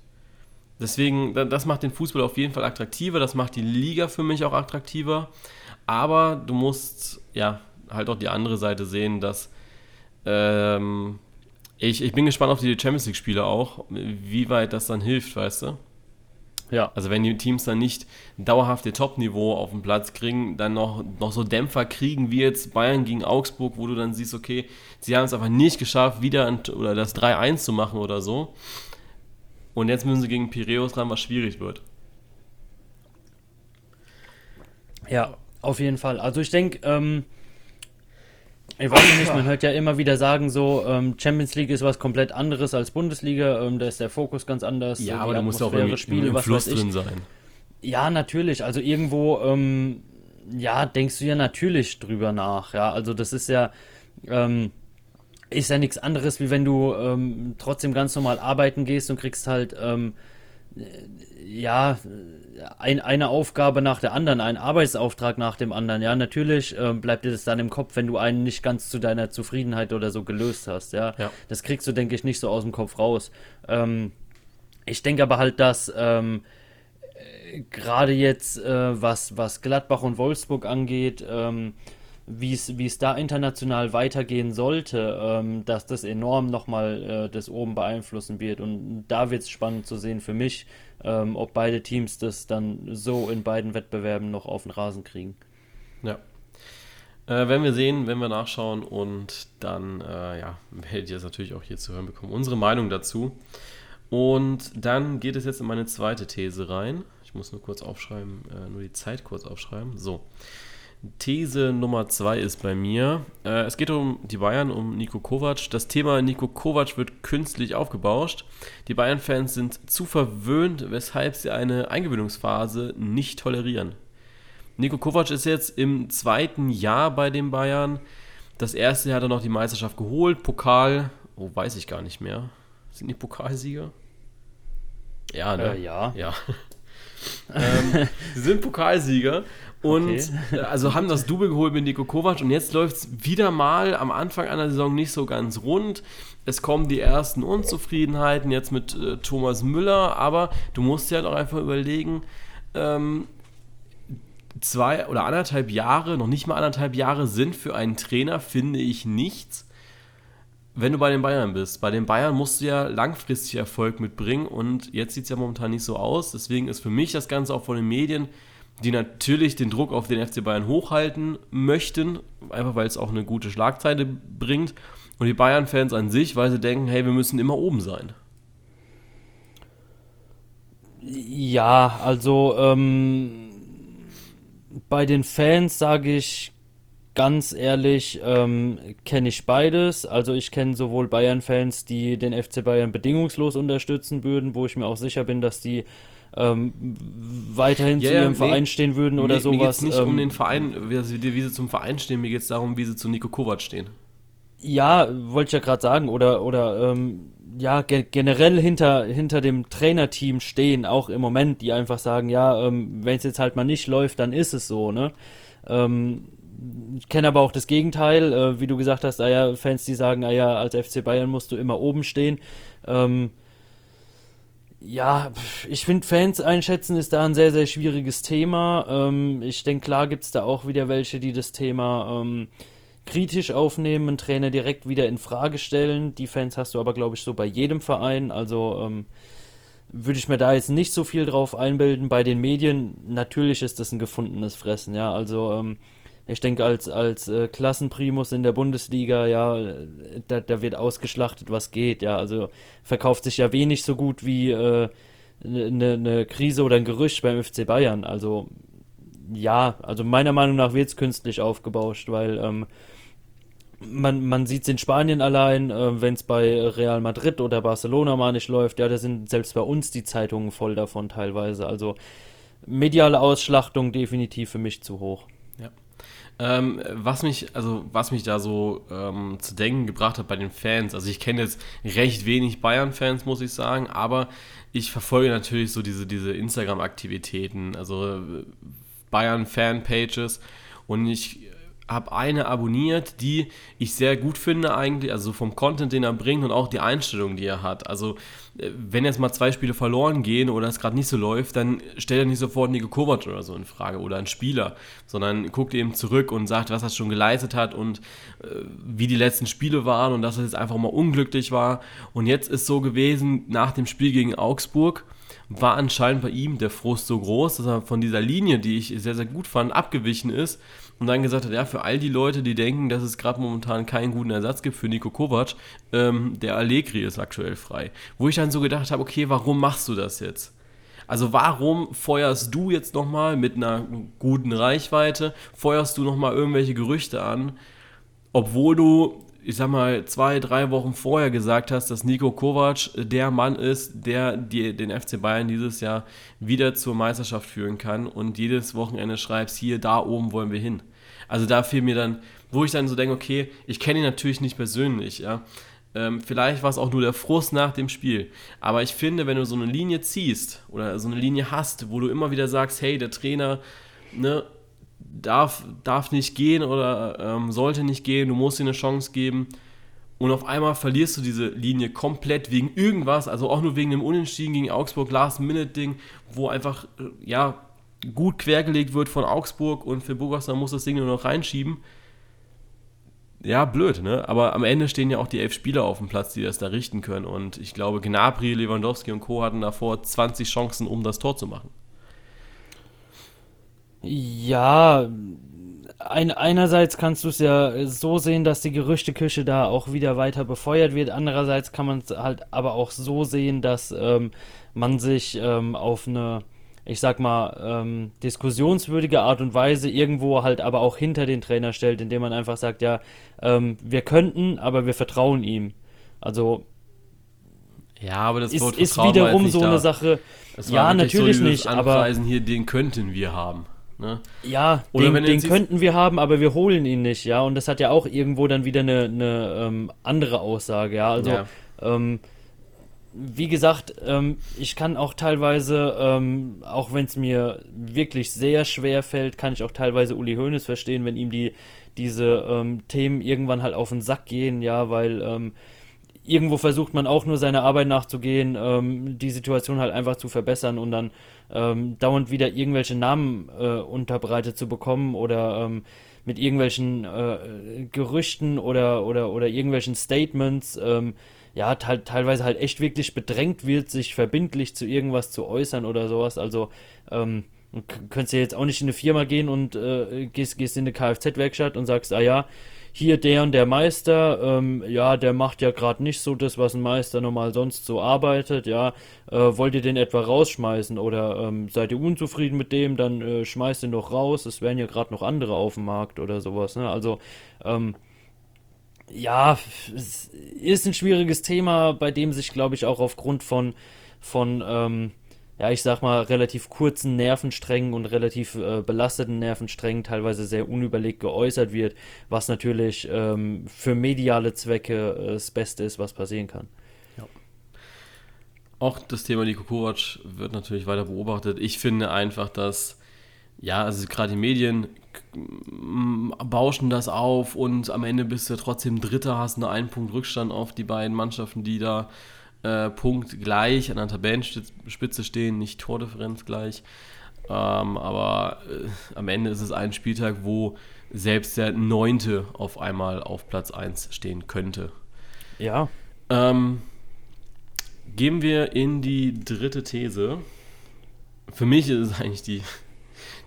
Deswegen, das macht den Fußball auf jeden Fall attraktiver, das macht die Liga für mich auch attraktiver. Aber du musst, ja, halt auch die andere Seite sehen, dass ähm, ich, ich bin gespannt auf die Champions League-Spiele auch, wie weit das dann hilft, weißt du? Ja. Also wenn die Teams dann nicht dauerhaft ihr Top-Niveau auf den Platz kriegen, dann noch, noch so Dämpfer kriegen wie jetzt Bayern gegen Augsburg, wo du dann siehst, okay, sie haben es einfach nicht geschafft, wieder ein, oder das 3-1 zu machen oder so. Und jetzt müssen sie gegen Piräus ran, was schwierig wird.
Ja, auf jeden Fall. Also ich denke, ähm, ich weiß nicht, man hört ja immer wieder sagen, so ähm, Champions League ist was komplett anderes als Bundesliga, ähm, da ist der Fokus ganz anders.
Ja, aber da muss auch irgendwie Spiele, im, Fluss drin sein.
Ja, natürlich. Also irgendwo, ähm, ja, denkst du ja natürlich drüber nach. Ja, also das ist ja, ähm, ist ja nichts anderes, wie wenn du ähm, trotzdem ganz normal arbeiten gehst und kriegst halt, ähm, ja, ein, eine Aufgabe nach der anderen, einen Arbeitsauftrag nach dem anderen. Ja, natürlich äh, bleibt dir das dann im Kopf, wenn du einen nicht ganz zu deiner Zufriedenheit oder so gelöst hast. Ja, ja. das kriegst du, denke ich, nicht so aus dem Kopf raus. Ähm, ich denke aber halt, dass ähm, gerade jetzt, äh, was, was Gladbach und Wolfsburg angeht, ähm, wie es da international weitergehen sollte, ähm, dass das enorm nochmal äh, das oben beeinflussen wird. Und da wird es spannend zu sehen für mich, ähm, ob beide Teams das dann so in beiden Wettbewerben noch auf den Rasen kriegen.
Ja. Äh, werden wir sehen, wenn wir nachschauen und dann äh, ja, werdet ihr es natürlich auch hier zu hören bekommen. Unsere Meinung dazu. Und dann geht es jetzt in meine zweite These rein. Ich muss nur kurz aufschreiben, äh, nur die Zeit kurz aufschreiben. So. These Nummer zwei ist bei mir. Äh, es geht um die Bayern, um Nico Kovac. Das Thema Nico Kovac wird künstlich aufgebauscht. Die Bayern-Fans sind zu verwöhnt, weshalb sie eine Eingewöhnungsphase nicht tolerieren. Nico Kovac ist jetzt im zweiten Jahr bei den Bayern. Das erste Jahr hat er noch die Meisterschaft geholt. Pokal, oh, weiß ich gar nicht mehr. Sind die Pokalsieger?
Ja, ne? Äh, ja.
Ja. ähm, sie sind Pokalsieger und okay. Äh, also haben das Double geholt mit Nico Kovac und jetzt läuft es wieder mal am Anfang einer Saison nicht so ganz rund. Es kommen die ersten Unzufriedenheiten jetzt mit äh, Thomas Müller, aber du musst ja halt auch einfach überlegen, ähm, zwei oder anderthalb Jahre, noch nicht mal anderthalb Jahre sind für einen Trainer, finde ich, nichts, wenn du bei den Bayern bist. Bei den Bayern musst du ja langfristig Erfolg mitbringen und jetzt sieht es ja momentan nicht so aus. Deswegen ist für mich das Ganze auch von den Medien die natürlich den Druck auf den FC Bayern hochhalten möchten, einfach weil es auch eine gute Schlagzeile bringt. Und die Bayern-Fans an sich, weil sie denken, hey, wir müssen immer oben sein.
Ja, also ähm, bei den Fans sage ich ganz ehrlich, ähm, kenne ich beides. Also ich kenne sowohl Bayern-Fans, die den FC Bayern bedingungslos unterstützen würden, wo ich mir auch sicher bin, dass die ähm, weiterhin ja, zu ihrem nee, Verein stehen würden oder
mir,
sowas.
Mir geht es nicht ähm, um den Verein, wie sie, wie sie zum Verein stehen, mir geht es darum, wie sie zu Nico Kovac stehen.
Ja, wollte ich ja gerade sagen, oder, oder ähm, ja, ge generell hinter, hinter dem Trainerteam stehen, auch im Moment, die einfach sagen, ja, ähm, wenn es jetzt halt mal nicht läuft, dann ist es so, ne? Ähm, ich kenne aber auch das Gegenteil, äh, wie du gesagt hast, ah ja, Fans, die sagen, ah ja, als FC Bayern musst du immer oben stehen. Ähm, Ja, ich finde, Fans einschätzen ist da ein sehr, sehr schwieriges Thema. Ähm, ich denke, klar gibt es da auch wieder welche, die das Thema ähm, kritisch aufnehmen, einen Trainer direkt wieder in Frage stellen. Die Fans hast du aber, glaube ich, so bei jedem Verein. Also ähm, würde ich mir da jetzt nicht so viel drauf einbilden. Bei den Medien, natürlich ist das ein gefundenes Fressen, ja. Also ähm, ich denke, als, als äh, Klassenprimus in der Bundesliga, ja, da, da wird ausgeschlachtet, was geht, ja. Also verkauft sich ja wenig so gut wie eine äh, ne, ne Krise oder ein Gerücht beim FC Bayern. Also ja, also meiner Meinung nach wird es künstlich aufgebauscht, weil ähm, man, man sieht es in Spanien allein, äh, wenn es bei Real Madrid oder Barcelona mal nicht läuft, ja, da sind selbst bei uns die Zeitungen voll davon teilweise. Also mediale Ausschlachtung definitiv für mich zu hoch.
Ähm, was mich, also was mich da so ähm, zu denken gebracht hat bei den Fans, also ich kenne jetzt recht wenig Bayern-Fans, muss ich sagen, aber ich verfolge natürlich so diese, diese Instagram-Aktivitäten, also äh, Bayern-Fan-Pages. Und ich habe eine abonniert, die ich sehr gut finde eigentlich, also vom Content, den er bringt und auch die Einstellung, die er hat. Also äh, wenn jetzt mal zwei Spiele verloren gehen oder es gerade nicht so läuft, dann stellt er nicht sofort Nico Kovac oder so in Frage oder einen Spieler, sondern guckt eben zurück und sagt, was er schon geleistet hat und äh, wie die letzten Spiele waren und dass er jetzt einfach mal unglücklich war. Und jetzt ist so gewesen, nach dem Spiel gegen Augsburg, war anscheinend bei ihm der Frust so groß, dass er von dieser Linie, die ich sehr, sehr gut fand, abgewichen ist und dann gesagt hat, ja, für all die Leute, die denken, dass es gerade momentan keinen guten Ersatz gibt für Nico Kovac, ähm, der Allegri ist aktuell frei. Wo ich dann so gedacht habe, okay, warum machst du das jetzt? Also warum feuerst du jetzt nochmal mit einer guten Reichweite, feuerst du nochmal irgendwelche Gerüchte an, obwohl du ich sag mal, zwei, drei Wochen vorher gesagt hast, dass Nico Kovac der Mann ist, der die, den FC Bayern dieses Jahr wieder zur Meisterschaft führen kann und jedes Wochenende schreibst, hier, da oben wollen wir hin. Also da fiel mir dann, wo ich dann so denke, okay, ich kenne ihn natürlich nicht persönlich, ja. Ähm, vielleicht war es auch nur der Frust nach dem Spiel. Aber ich finde, wenn du so eine Linie ziehst oder so eine Linie hast, wo du immer wieder sagst, hey, der Trainer, ne, darf, darf nicht gehen oder ähm, sollte nicht gehen, du musst ihm eine Chance geben. Und auf einmal verlierst du diese Linie komplett wegen irgendwas, also auch nur wegen dem Unentschieden gegen Augsburg, Last-Minute-Ding, wo einfach, äh, ja, gut quergelegt wird von Augsburg und für Burgosser muss das Ding nur noch reinschieben. Ja, blöd, ne? Aber am Ende stehen ja auch die elf Spieler auf dem Platz, die das da richten können. Und ich glaube, Gnabry, Lewandowski und Co. hatten davor 20 Chancen, um das Tor zu machen.
Ja, ein, einerseits kannst du es ja so sehen, dass die Gerüchteküche da auch wieder weiter befeuert wird. Andererseits kann man es halt aber auch so sehen, dass ähm, man sich ähm, auf eine, ich sag mal, ähm, diskussionswürdige Art und Weise irgendwo halt aber auch hinter den Trainer stellt, indem man einfach sagt, ja, ähm, wir könnten, aber wir vertrauen ihm. Also
ja, aber das
ist, ist wiederum so da. eine Sache.
ja, natürlich so nicht, aber hier den könnten wir haben. Ne?
Ja, Oder den, den könnten wir haben, aber wir holen ihn nicht, ja. Und das hat ja auch irgendwo dann wieder eine, eine ähm, andere Aussage, ja. Also, ja. Ähm, wie gesagt, ähm, ich kann auch teilweise, ähm, auch wenn es mir wirklich sehr schwer fällt, kann ich auch teilweise Uli Hoeneß verstehen, wenn ihm die diese ähm, Themen irgendwann halt auf den Sack gehen, ja, weil ähm, irgendwo versucht man auch nur seiner Arbeit nachzugehen, die Situation halt einfach zu verbessern und dann ähm, dauernd wieder irgendwelche Namen äh, unterbreitet zu bekommen oder ähm, mit irgendwelchen äh, Gerüchten oder, oder, oder irgendwelchen Statements, ähm, ja, te teilweise halt echt wirklich bedrängt wird, sich verbindlich zu irgendwas zu äußern oder sowas. Also, ähm, könntest ja jetzt auch nicht in eine Firma gehen und äh, gehst, gehst in eine Kfz-Werkstatt und sagst, ah ja, hier der und der Meister, ähm, ja, der macht ja gerade nicht so das, was ein Meister normal sonst so arbeitet, ja, äh, wollt ihr den etwa rausschmeißen oder ähm, seid ihr unzufrieden mit dem, dann äh, schmeißt ihn doch raus, es wären ja gerade noch andere auf dem Markt oder sowas, ne, also, ähm, ja, es ist ein schwieriges Thema, bei dem sich, glaube ich, auch aufgrund von, von, ähm, ja, ich sag mal, relativ kurzen Nervensträngen und relativ äh, belasteten Nervensträngen teilweise sehr unüberlegt geäußert wird, was natürlich ähm, für mediale Zwecke äh, das Beste ist, was passieren kann. Ja.
Auch das Thema Niko Kovac wird natürlich weiter beobachtet. Ich finde einfach, dass, ja, also gerade die Medien bauschen das auf und am Ende bist du trotzdem Dritter, hast einen Punkt Rückstand auf die beiden Mannschaften, die da äh, Punkt gleich an der Tabellenspitze stehen, nicht Tordifferenz gleich. Ähm, aber äh, am Ende ist es ein Spieltag, wo selbst der Neunte auf einmal auf Platz 1 stehen könnte.
Ja.
Ähm, gehen wir in die dritte These. Für mich ist es eigentlich die,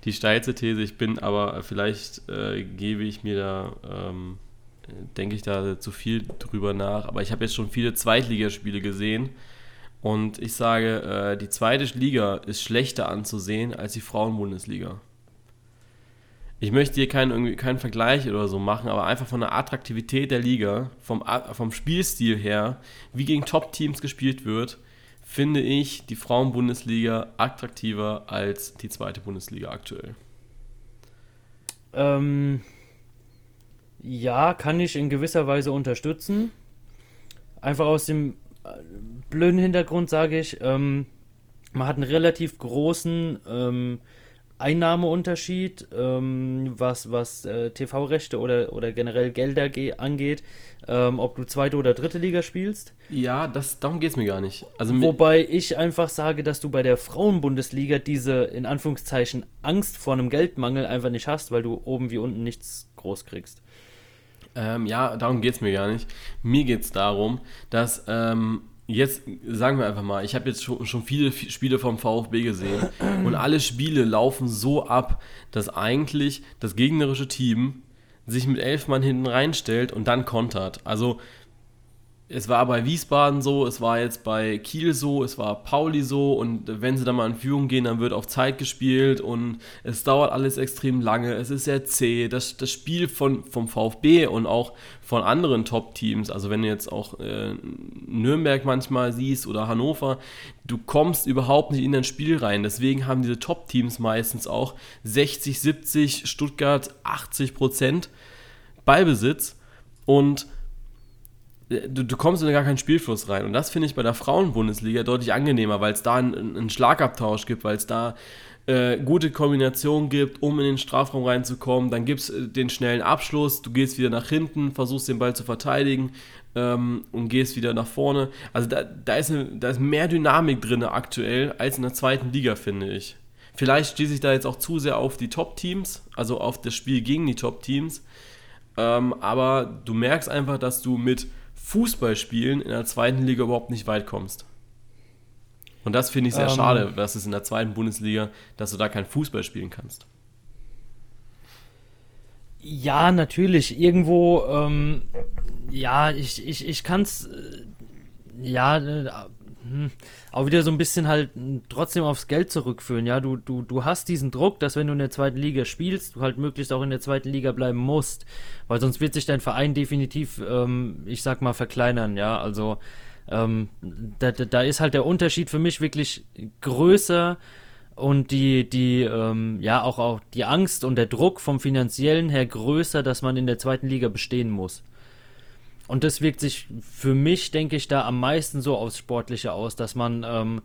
die steilste These. Ich bin aber, vielleicht äh, gebe ich mir da, ähm, denke ich da zu viel drüber nach. Aber ich habe jetzt schon viele Zweitligaspiele gesehen. Und ich sage, äh, die zweite Liga ist schlechter anzusehen als die Frauenbundesliga. Ich möchte hier keinen, keinen Vergleich oder so machen, aber einfach von der Attraktivität der Liga, vom, vom Spielstil her, wie gegen Top-Teams gespielt wird, finde ich die Frauenbundesliga attraktiver als die zweite Bundesliga aktuell.
Ähm, ja, kann ich in gewisser Weise unterstützen. Einfach aus dem äh, blöden Hintergrund sage ich, ähm, man hat einen relativ großen ähm, Einnahmeunterschied, ähm, was, was äh, TV-Rechte oder, oder generell Gelder angeht, ähm, ob du zweite oder dritte Liga spielst.
Ja, das, darum geht es mir gar nicht.
Also Wobei ich einfach sage, dass du bei der Frauenbundesliga diese, in Anführungszeichen, Angst vor einem Geldmangel einfach nicht hast, weil du oben wie unten nichts groß kriegst.
Ähm, ja, darum geht es mir gar nicht. Mir geht es darum, dass ähm, jetzt sagen wir einfach mal, ich habe jetzt schon, schon viele Spiele vom VfB gesehen und alle Spiele laufen so ab, dass eigentlich das gegnerische Team sich mit elf Mann hinten reinstellt und dann kontert. Also es war bei Wiesbaden so, es war jetzt bei Kiel so, es war Pauli so und wenn sie dann mal in Führung gehen, dann wird auf Zeit gespielt und es dauert alles extrem lange, es ist sehr zäh. Das, das Spiel von, vom VfB und auch von anderen Top-Teams, also wenn du jetzt auch äh, Nürnberg manchmal siehst oder Hannover, du kommst überhaupt nicht in dein Spiel rein. Deswegen haben diese Top-Teams meistens auch 60, 70, Stuttgart 80 Prozent Ballbesitz und du, du kommst in gar keinen Spielfluss rein. Und das finde ich bei der Frauenbundesliga deutlich angenehmer, weil es da einen, einen Schlagabtausch gibt, weil es da äh, gute Kombinationen gibt, um in den Strafraum reinzukommen. Dann gibt es äh, den schnellen Abschluss, du gehst wieder nach hinten, versuchst den Ball zu verteidigen ähm, und gehst wieder nach vorne. Also da, da, ist, eine, da ist mehr Dynamik drin aktuell als in der zweiten Liga, finde ich. Vielleicht schließe ich da jetzt auch zu sehr auf die Top-Teams, also auf das Spiel gegen die Top-Teams. Ähm, aber du merkst einfach, dass du mit Fußballspielen in der zweiten Liga überhaupt nicht weit kommst. Und das finde ich sehr ähm, schade, dass es in der zweiten Bundesliga, dass du da kein Fußball spielen kannst.
Ja, natürlich. Irgendwo, ähm, ja, ich, ich, ich kann es, äh, ja, äh, auch wieder so ein bisschen halt trotzdem aufs Geld zurückführen. Ja, du, du, du hast diesen Druck, dass wenn du in der zweiten Liga spielst, du halt möglichst auch in der zweiten Liga bleiben musst. Weil sonst wird sich dein Verein definitiv, ähm, ich sag mal, verkleinern. Ja, also ähm, da, da ist halt der Unterschied für mich wirklich größer und die, die, ähm, ja, auch, auch die Angst und der Druck vom finanziellen her größer, dass man in der zweiten Liga bestehen muss. Und das wirkt sich für mich, denke ich, da am meisten so aufs Sportliche aus, dass man ähm,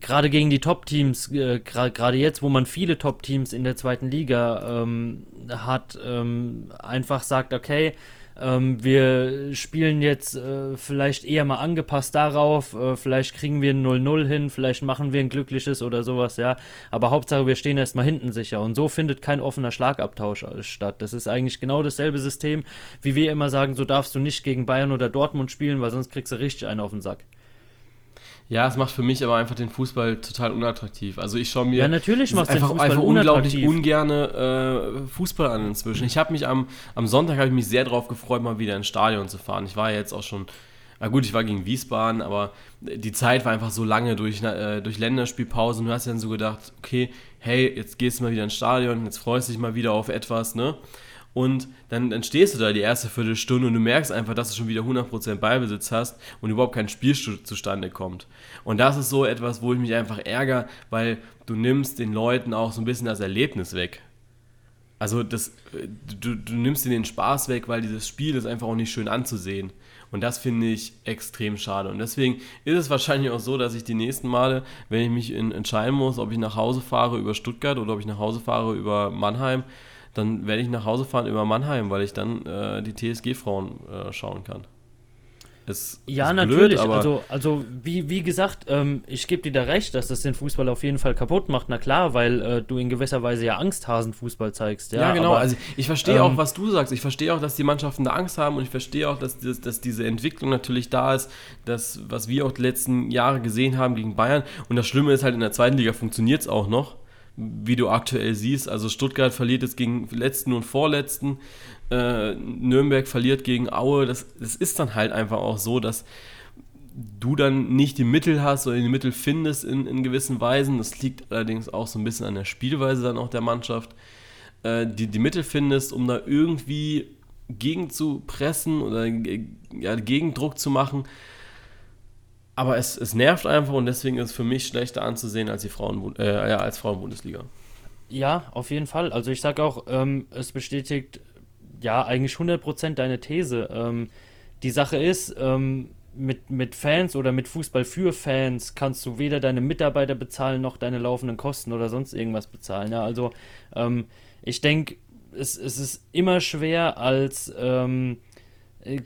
gerade gegen die Top-Teams, äh, gerade jetzt, wo man viele Top-Teams in der zweiten Liga ähm, hat, ähm, einfach sagt, okay, ähm, wir spielen jetzt äh, vielleicht eher mal angepasst darauf, äh, vielleicht kriegen wir ein 0-0 hin, vielleicht machen wir ein glückliches oder sowas, ja. Aber Hauptsache, wir stehen erstmal hinten sicher. Und so findet kein offener Schlagabtausch äh, statt. Das ist eigentlich genau dasselbe System, wie wir immer sagen, so darfst du nicht gegen Bayern oder Dortmund spielen, weil sonst kriegst du richtig einen auf den Sack.
Ja, es macht für mich aber einfach den Fußball total unattraktiv. Also ich schaue mir
ja, natürlich macht
einfach, einfach unglaublich ungerne äh, Fußball an inzwischen. Ich habe mich am, am Sonntag habe ich mich sehr darauf gefreut, mal wieder ins Stadion zu fahren. Ich war ja jetzt auch schon, na gut, ich war gegen Wiesbaden, aber die Zeit war einfach so lange durch, äh, durch Länderspielpause und du hast dann so gedacht, okay, hey, jetzt gehst du mal wieder ins Stadion, jetzt freust du dich mal wieder auf etwas, ne? Und dann, dann stehst du da die erste Viertelstunde und du merkst einfach, dass du schon wieder 100% Ballbesitz hast und überhaupt kein Spiel zustande kommt. Und das ist so etwas, wo ich mich einfach ärgere, weil du nimmst den Leuten auch so ein bisschen das Erlebnis weg. Also das, du, du nimmst ihnen den Spaß weg, weil dieses Spiel ist einfach auch nicht schön anzusehen. Und das finde ich extrem schade. Und deswegen ist es wahrscheinlich auch so, dass ich die nächsten Male, wenn ich mich in, entscheiden muss, ob ich nach Hause fahre über Stuttgart oder ob ich nach Hause fahre über Mannheim, dann werde ich nach Hause fahren über Mannheim, weil ich dann äh, die TSG-Frauen äh, schauen kann. ist,
ja,
ist
natürlich. Blöd, also, also wie, wie gesagt, ähm, ich gebe dir da recht, dass das den Fußball auf jeden Fall kaputt macht. Na klar, weil äh, du in gewisser Weise ja Angsthasenfußball zeigst. Ja,
ja genau. Aber, also ich verstehe ähm, auch, was du sagst. Ich verstehe auch, dass die Mannschaften da Angst haben und ich verstehe auch, dass, dass, dass diese Entwicklung natürlich da ist, das, was wir auch die letzten Jahre gesehen haben gegen Bayern. Und das Schlimme ist halt, in der zweiten Liga funktioniert es auch noch wie du aktuell siehst. Also Stuttgart verliert jetzt gegen letzten und vorletzten äh, Nürnberg verliert gegen Aue, das, das ist dann halt einfach auch so, dass du dann nicht die Mittel hast oder die Mittel findest in, in gewissen Weisen. Das liegt allerdings auch so ein bisschen an der Spielweise dann auch der Mannschaft. Äh, die, die Mittel findest, um da irgendwie gegen zu pressen oder ja, Gegendruck zu machen. Aber es, es nervt einfach und deswegen ist es für mich schlechter anzusehen als die Frauen, äh, als Frauenbundesliga.
Ja, auf jeden Fall. Also ich sage auch, ähm, es bestätigt ja, eigentlich 100% deine These. Ähm, die Sache ist, ähm, mit, mit Fans oder mit Fußball für Fans kannst du weder deine Mitarbeiter bezahlen noch deine laufenden Kosten oder sonst irgendwas bezahlen. Ja, also ähm, ich denke, es, es ist immer schwer als ähm, äh,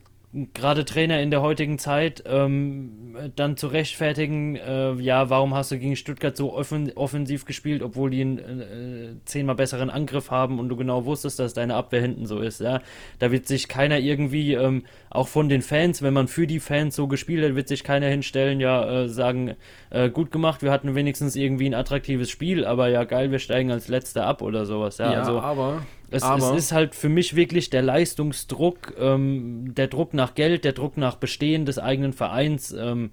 gerade Trainer in der heutigen Zeit ähm, dann zu rechtfertigen, äh, ja, warum hast du gegen Stuttgart so offen, offensiv gespielt, obwohl die einen äh, zehnmal besseren Angriff haben und du genau wusstest, dass deine Abwehr hinten so ist, ja. Da wird sich keiner irgendwie, ähm, auch von den Fans, wenn man für die Fans so gespielt hat, wird sich keiner hinstellen, ja, äh, sagen, äh, gut gemacht, wir hatten wenigstens irgendwie ein attraktives Spiel, aber ja, geil, wir steigen als Letzter ab oder sowas, ja.
ja
also,
aber
es, es, ist halt für mich wirklich der Leistungsdruck, ähm, der Druck nach Geld, der Druck nach Bestehen des eigenen Vereins, ähm,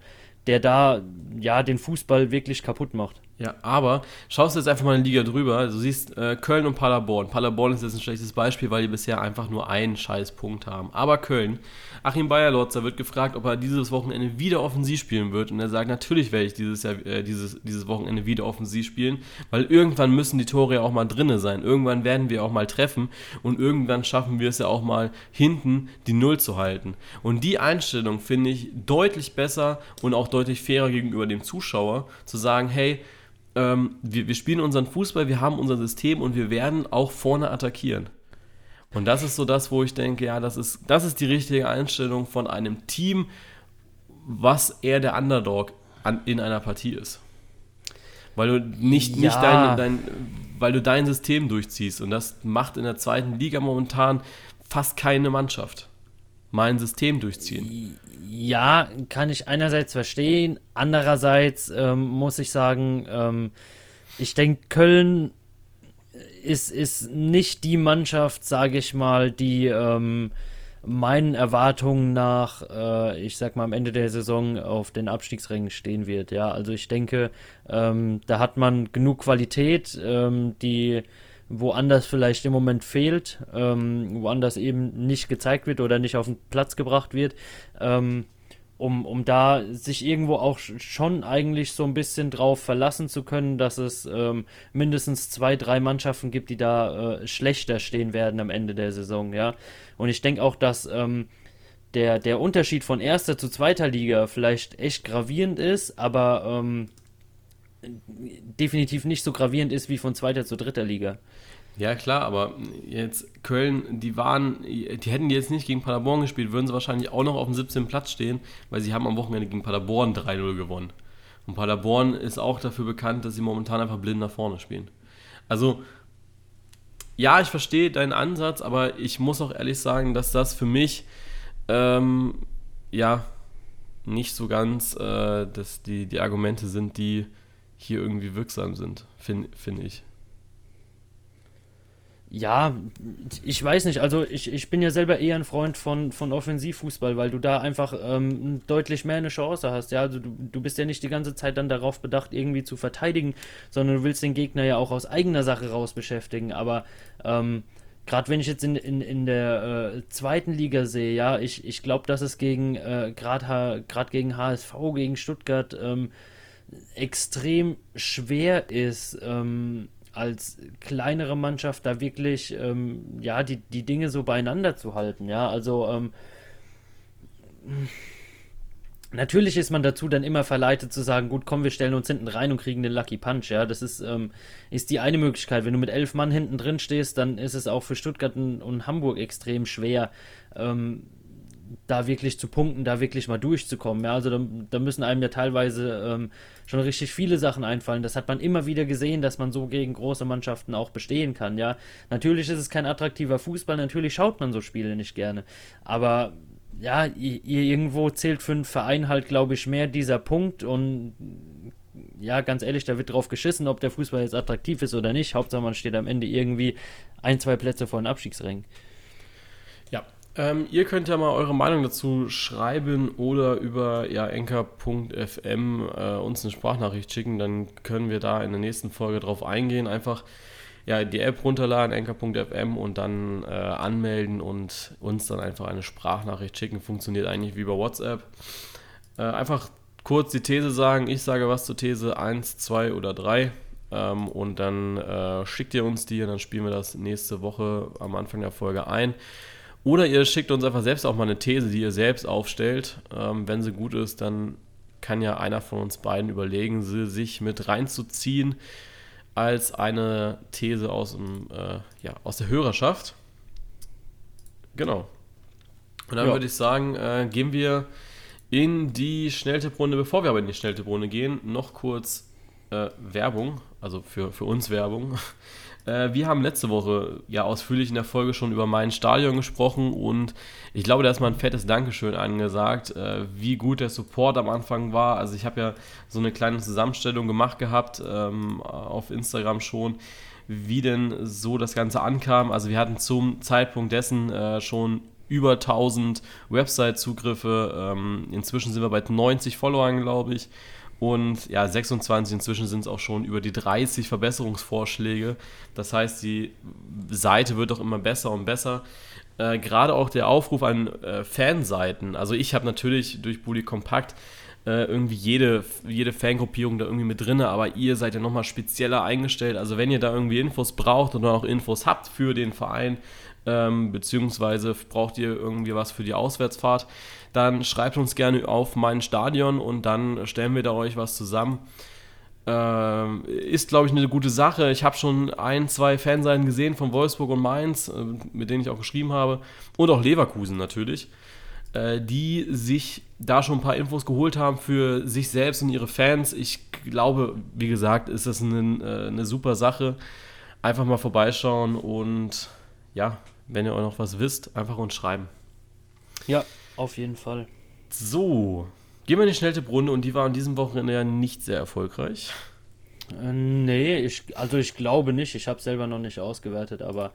der da ja den Fußball wirklich kaputt macht.
Ja, aber schaust du jetzt einfach mal in die Liga drüber. Du siehst äh, Köln und Paderborn. Paderborn ist jetzt ein schlechtes Beispiel, weil die bisher einfach nur einen Scheißpunkt haben. Aber Köln, Achim Bayerlotzer wird gefragt, ob er dieses Wochenende wieder offensiv spielen wird. Und er sagt, natürlich werde ich dieses, Jahr, äh, dieses, dieses Wochenende wieder offensiv spielen, weil irgendwann müssen die Tore ja auch mal drinne sein. Irgendwann werden wir auch mal treffen und irgendwann schaffen wir es ja auch mal hinten die Null zu halten. Und die Einstellung finde ich deutlich besser und auch deutlich fairer gegenüber dem Zuschauer, zu sagen, hey, ähm, wir, wir spielen unseren Fußball, wir haben unser System und wir werden auch vorne attackieren. Und das ist so das, wo ich denke, ja, das ist, das ist die richtige Einstellung von einem Team, was eher der Underdog an, in einer Partie ist. Weil du nicht, ja. nicht dein, dein, weil du dein System durchziehst. Und das macht in der zweiten Liga momentan fast keine Mannschaft. Mein System durchziehen.
Ja, kann ich einerseits verstehen. Andererseits ähm, muss ich sagen, ähm, ich denke, Köln ist, ist nicht die Mannschaft, sage ich mal, die ähm, meinen Erwartungen nach, äh, ich sag mal, am Ende der Saison auf den Abstiegsrängen stehen wird. Ja, also ich denke, ähm, da hat man genug Qualität, ähm, die woanders vielleicht im Moment fehlt, ähm, woanders eben nicht gezeigt wird oder nicht auf den Platz gebracht wird, ähm, um, um da sich irgendwo auch schon eigentlich so ein bisschen drauf verlassen zu können, dass es ähm, mindestens zwei, drei Mannschaften gibt, die da äh, schlechter stehen werden am Ende der Saison, ja. Und ich denke auch, dass ähm, der, der Unterschied von erster zu zweiter Liga vielleicht echt gravierend ist, aber ähm, definitiv nicht so gravierend ist wie von zweiter zu dritter Liga.
Ja, klar, aber jetzt Köln, die waren, die hätten jetzt nicht gegen Paderborn gespielt, würden sie wahrscheinlich auch noch auf dem 17. Platz stehen, weil sie haben am Wochenende gegen Paderborn 3-0 gewonnen. Und Paderborn ist auch dafür bekannt, dass sie momentan einfach blind nach vorne spielen. Also, ja, ich verstehe deinen Ansatz, aber ich muss auch ehrlich sagen, dass das für mich, ähm, ja, nicht so ganz äh, dass die, die Argumente sind, die hier irgendwie wirksam sind, finde find ich.
Ja, ich weiß nicht. Also ich, ich bin ja selber eher ein Freund von, von Offensivfußball, weil du da einfach ähm, deutlich mehr eine Chance hast. Ja, also du, du bist ja nicht die ganze Zeit dann darauf bedacht, irgendwie zu verteidigen, sondern du willst den Gegner ja auch aus eigener Sache raus beschäftigen. Aber ähm, gerade wenn ich jetzt in, in, in der äh, zweiten Liga sehe, ja, ich, ich glaube, dass es gegen äh, gerade gegen HSV, gegen Stuttgart ähm, extrem schwer ist. Ähm, als kleinere Mannschaft da wirklich ähm, ja die, die Dinge so beieinander zu halten. Ja, also ähm, natürlich ist man dazu dann immer verleitet zu sagen, gut, komm, wir stellen uns hinten rein und kriegen den Lucky Punch. Ja, das ist ähm, ist die eine Möglichkeit. Wenn du mit elf Mann hinten drin stehst, dann ist es auch für Stuttgart und Hamburg extrem schwer. Ähm, da wirklich zu punkten, da wirklich mal durchzukommen. Ja, also da, da müssen einem ja teilweise ähm, schon richtig viele Sachen einfallen. Das hat man immer wieder gesehen, dass man so gegen große Mannschaften auch bestehen kann. Ja, natürlich ist es kein attraktiver Fußball, natürlich schaut man so Spiele nicht gerne. Aber ja, irgendwo zählt für einen Verein halt, glaube ich, mehr dieser Punkt und ja, ganz ehrlich, da wird drauf geschissen, ob der Fußball jetzt attraktiv ist oder nicht. Hauptsache, man steht am Ende irgendwie ein, zwei Plätze vor den Abstiegsrängen.
Ja, ähm, ihr könnt ja mal eure Meinung dazu schreiben oder über ja, äh, uns eine Sprachnachricht schicken. Dann können wir da in der nächsten Folge drauf eingehen. Einfach ja, die App runterladen, enker.fm und dann äh, anmelden und uns dann einfach eine Sprachnachricht schicken. Funktioniert eigentlich wie bei WhatsApp. Äh, einfach kurz die These sagen. Ich sage was zur These 1, 2 oder 3. Ähm, und dann äh, schickt ihr uns die und dann spielen wir das nächste Woche am Anfang der Folge ein. Oder ihr schickt uns einfach selbst auch mal eine These, die ihr selbst aufstellt. Ähm, wenn sie gut ist, dann kann ja einer von uns beiden überlegen, sie sich mit reinzuziehen als eine These aus, dem, äh, ja, aus der Hörerschaft. Genau. Und dann ja. würde ich sagen, äh, gehen wir in die Schnelltipprunde. Bevor wir aber in die Schnelltipprunde gehen, noch kurz äh, Werbung, also für, für uns Werbung. Äh, wir haben letzte Woche ja ausführlich in der Folge schon über mein Stadion gesprochen und ich glaube, da ist mal ein fettes Dankeschön angesagt, äh, wie gut der Support am Anfang war. Also ich habe ja so eine kleine Zusammenstellung gemacht gehabt ähm, auf Instagram schon, wie denn so das Ganze ankam. Also wir hatten zum Zeitpunkt dessen äh, schon über 1000 Website-Zugriffe. Ähm, inzwischen sind wir bei 90 Followern, glaube ich. Und ja, 26 inzwischen sind es auch schon über die 30 Verbesserungsvorschläge. Das heißt, die Seite wird auch immer besser und besser. Äh, Gerade auch der Aufruf an äh, Fanseiten. Also ich habe natürlich durch Bully Kompakt äh, irgendwie jede, jede Fangruppierung da irgendwie mit drin, aber ihr seid ja nochmal spezieller eingestellt. Also wenn ihr da irgendwie Infos braucht oder auch Infos habt für den Verein, ähm, beziehungsweise braucht ihr irgendwie was für die Auswärtsfahrt, dann schreibt uns gerne auf mein Stadion und dann stellen wir da euch was zusammen. Ähm, ist, glaube ich, eine gute Sache. Ich habe schon ein, zwei Fanseiten gesehen von Wolfsburg und Mainz, äh, mit denen ich auch geschrieben habe, und auch Leverkusen natürlich, äh, die sich da schon ein paar Infos geholt haben für sich selbst und ihre Fans. Ich glaube, wie gesagt, ist das eine, äh, eine super Sache. Einfach mal vorbeischauen und ja, wenn ihr auch noch was wisst, einfach uns schreiben.
Ja, auf jeden Fall.
So, gehen wir in die Schnelltipprunde und die war an diesem Wochenende ja nicht sehr erfolgreich.
Äh, nee, ich, also ich glaube nicht. Ich habe selber noch nicht ausgewertet, aber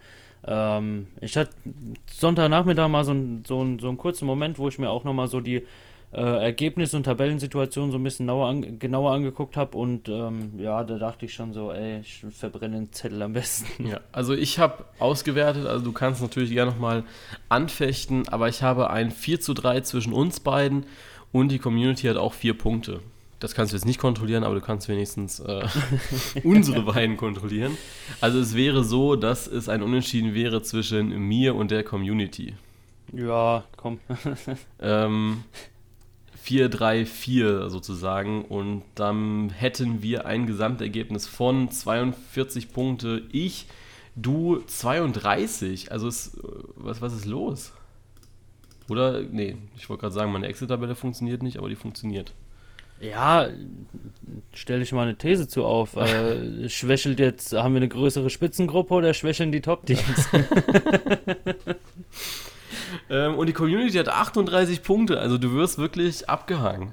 ähm, ich hatte Sonntagnachmittag mal so, ein, so, ein, so einen kurzen Moment, wo ich mir auch nochmal so die äh, Ergebnis- und Tabellensituation so ein bisschen genauer, an, genauer angeguckt habe und ähm, ja, da dachte ich schon so, ey, ich verbrenne den Zettel am besten.
Ja, also ich habe ausgewertet, also du kannst natürlich gerne nochmal anfechten, aber ich habe ein 4 zu 3 zwischen uns beiden und die Community hat auch vier Punkte. Das kannst du jetzt nicht kontrollieren, aber du kannst wenigstens äh, unsere beiden kontrollieren. Also es wäre so, dass es ein Unentschieden wäre zwischen mir und der Community.
Ja, komm.
ähm, 4-3-4 sozusagen und dann hätten wir ein Gesamtergebnis von 42 Punkte. Ich, du 32. Also ist, was, was ist los? Oder, nee, ich wollte gerade sagen, meine Excel-Tabelle funktioniert nicht, aber die funktioniert.
Ja, stelle ich mal eine These zu auf. Äh, schwächelt jetzt, haben wir eine größere Spitzengruppe oder schwächeln die Top-Teams?
ähm, und die Community hat 38 Punkte, also du wirst wirklich abgehangen.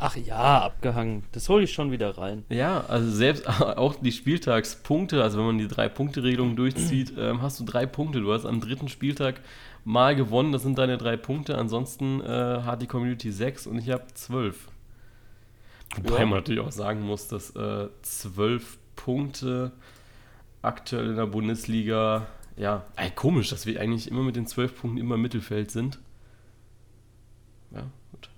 Ach ja, abgehangen. Das hole ich schon wieder rein.
Ja, also selbst auch die Spieltagspunkte, also wenn man die Drei-Punkte-Regelung durchzieht, ähm, hast du drei Punkte. Du hast am dritten Spieltag mal gewonnen, das sind deine drei Punkte. Ansonsten äh, hat die Community sechs und ich habe zwölf. Wobei ja. man natürlich auch sagen muss, dass äh, zwölf Punkte aktuell in der Bundesliga ja, ey, komisch, dass wir eigentlich immer mit den zwölf Punkten immer im Mittelfeld sind. Ja, gut.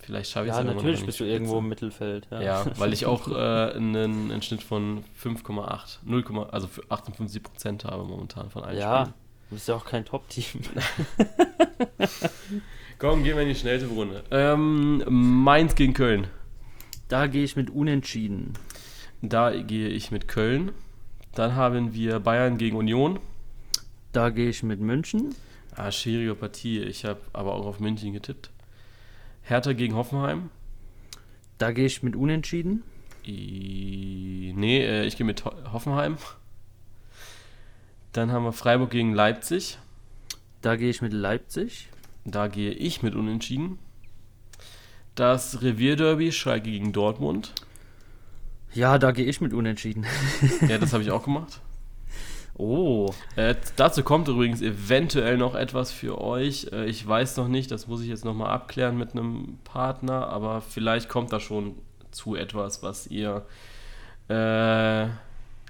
Vielleicht schaffe ich es
ja, natürlich bist du irgendwo im Mittelfeld.
Ja, ja weil ich auch äh, einen, einen, Schnitt von 5,8, 0, also für 58 Prozent habe momentan von allen
Ja, Spielen. du bist ja auch kein Top-Team.
Komm, gehen wir in die schnelle Runde. Ähm, Mainz gegen Köln.
Da gehe ich mit Unentschieden.
Da gehe ich mit Köln. Dann haben wir Bayern gegen Union.
Da gehe ich mit München.
Ah, schwierige Partie. Ich habe aber auch auf München getippt. Hertha gegen Hoffenheim.
Da gehe ich mit Unentschieden.
I nee, äh, ich gehe mit Hoffenheim. Dann haben wir Freiburg gegen Leipzig.
Da gehe ich mit Leipzig.
Da gehe ich mit Unentschieden. Das Revierderby Schalke gegen Dortmund.
Ja, da gehe ich mit Unentschieden.
ja, das habe ich auch gemacht.
Oh.
Äh, dazu kommt übrigens eventuell noch etwas für euch. Äh, ich weiß noch nicht, das muss ich jetzt nochmal abklären mit einem Partner, aber vielleicht kommt da schon zu etwas, was ihr äh,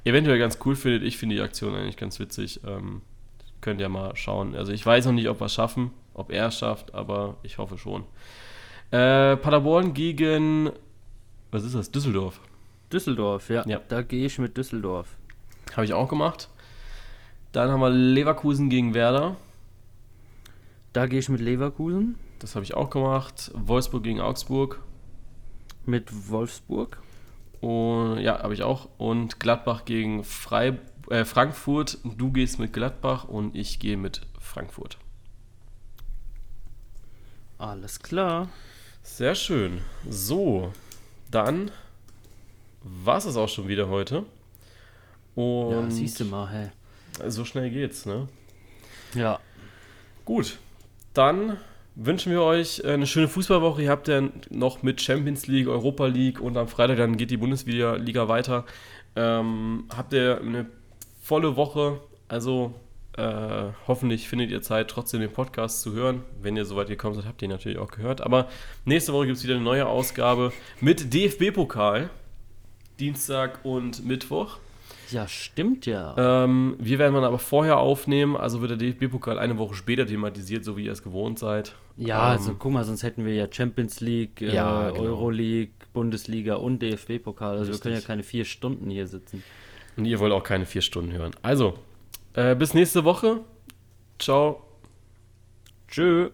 eventuell ganz cool findet. Ich finde die Aktion eigentlich ganz witzig. Ähm, könnt ihr mal schauen. Also ich weiß noch nicht, ob wir es schaffen, ob er es schafft, aber ich hoffe schon. Äh, Paderborn gegen, was ist das? Düsseldorf.
Düsseldorf, ja. ja. Da gehe ich mit Düsseldorf.
Habe ich auch gemacht. Dann haben wir Leverkusen gegen Werder.
Da gehe ich mit Leverkusen.
Das habe ich auch gemacht. Wolfsburg gegen Augsburg.
Mit Wolfsburg.
Und ja, habe ich auch. Und Gladbach gegen Frei, äh, Frankfurt. Du gehst mit Gladbach und ich gehe mit Frankfurt.
Alles klar.
Sehr schön. So, dann war es auch schon wieder heute.
Und ja, siehst du mal, hey.
So schnell geht's, ne?
Ja.
Gut, dann wünschen wir euch eine schöne Fußballwoche. Ihr habt ja noch mit Champions League, Europa League und am Freitag dann geht die Bundesliga weiter. Ähm, habt ihr eine volle Woche. Also äh, hoffentlich findet ihr Zeit, trotzdem den Podcast zu hören. Wenn ihr soweit gekommen seid, habt ihr ihn natürlich auch gehört. Aber nächste Woche gibt es wieder eine neue Ausgabe mit DFB-Pokal. Dienstag und Mittwoch.
Ja, stimmt ja.
Ähm, wir werden dann aber vorher aufnehmen, also wird der DFB-Pokal eine Woche später thematisiert, so wie ihr es gewohnt seid.
Ja, ähm, also guck mal, sonst hätten wir ja Champions League, äh, ja, genau. Euroleague, Bundesliga und DFB-Pokal. Also Richtig. wir können ja keine vier Stunden hier sitzen.
Und ihr wollt auch keine vier Stunden hören. Also, äh, bis nächste Woche. Ciao.
Tschö.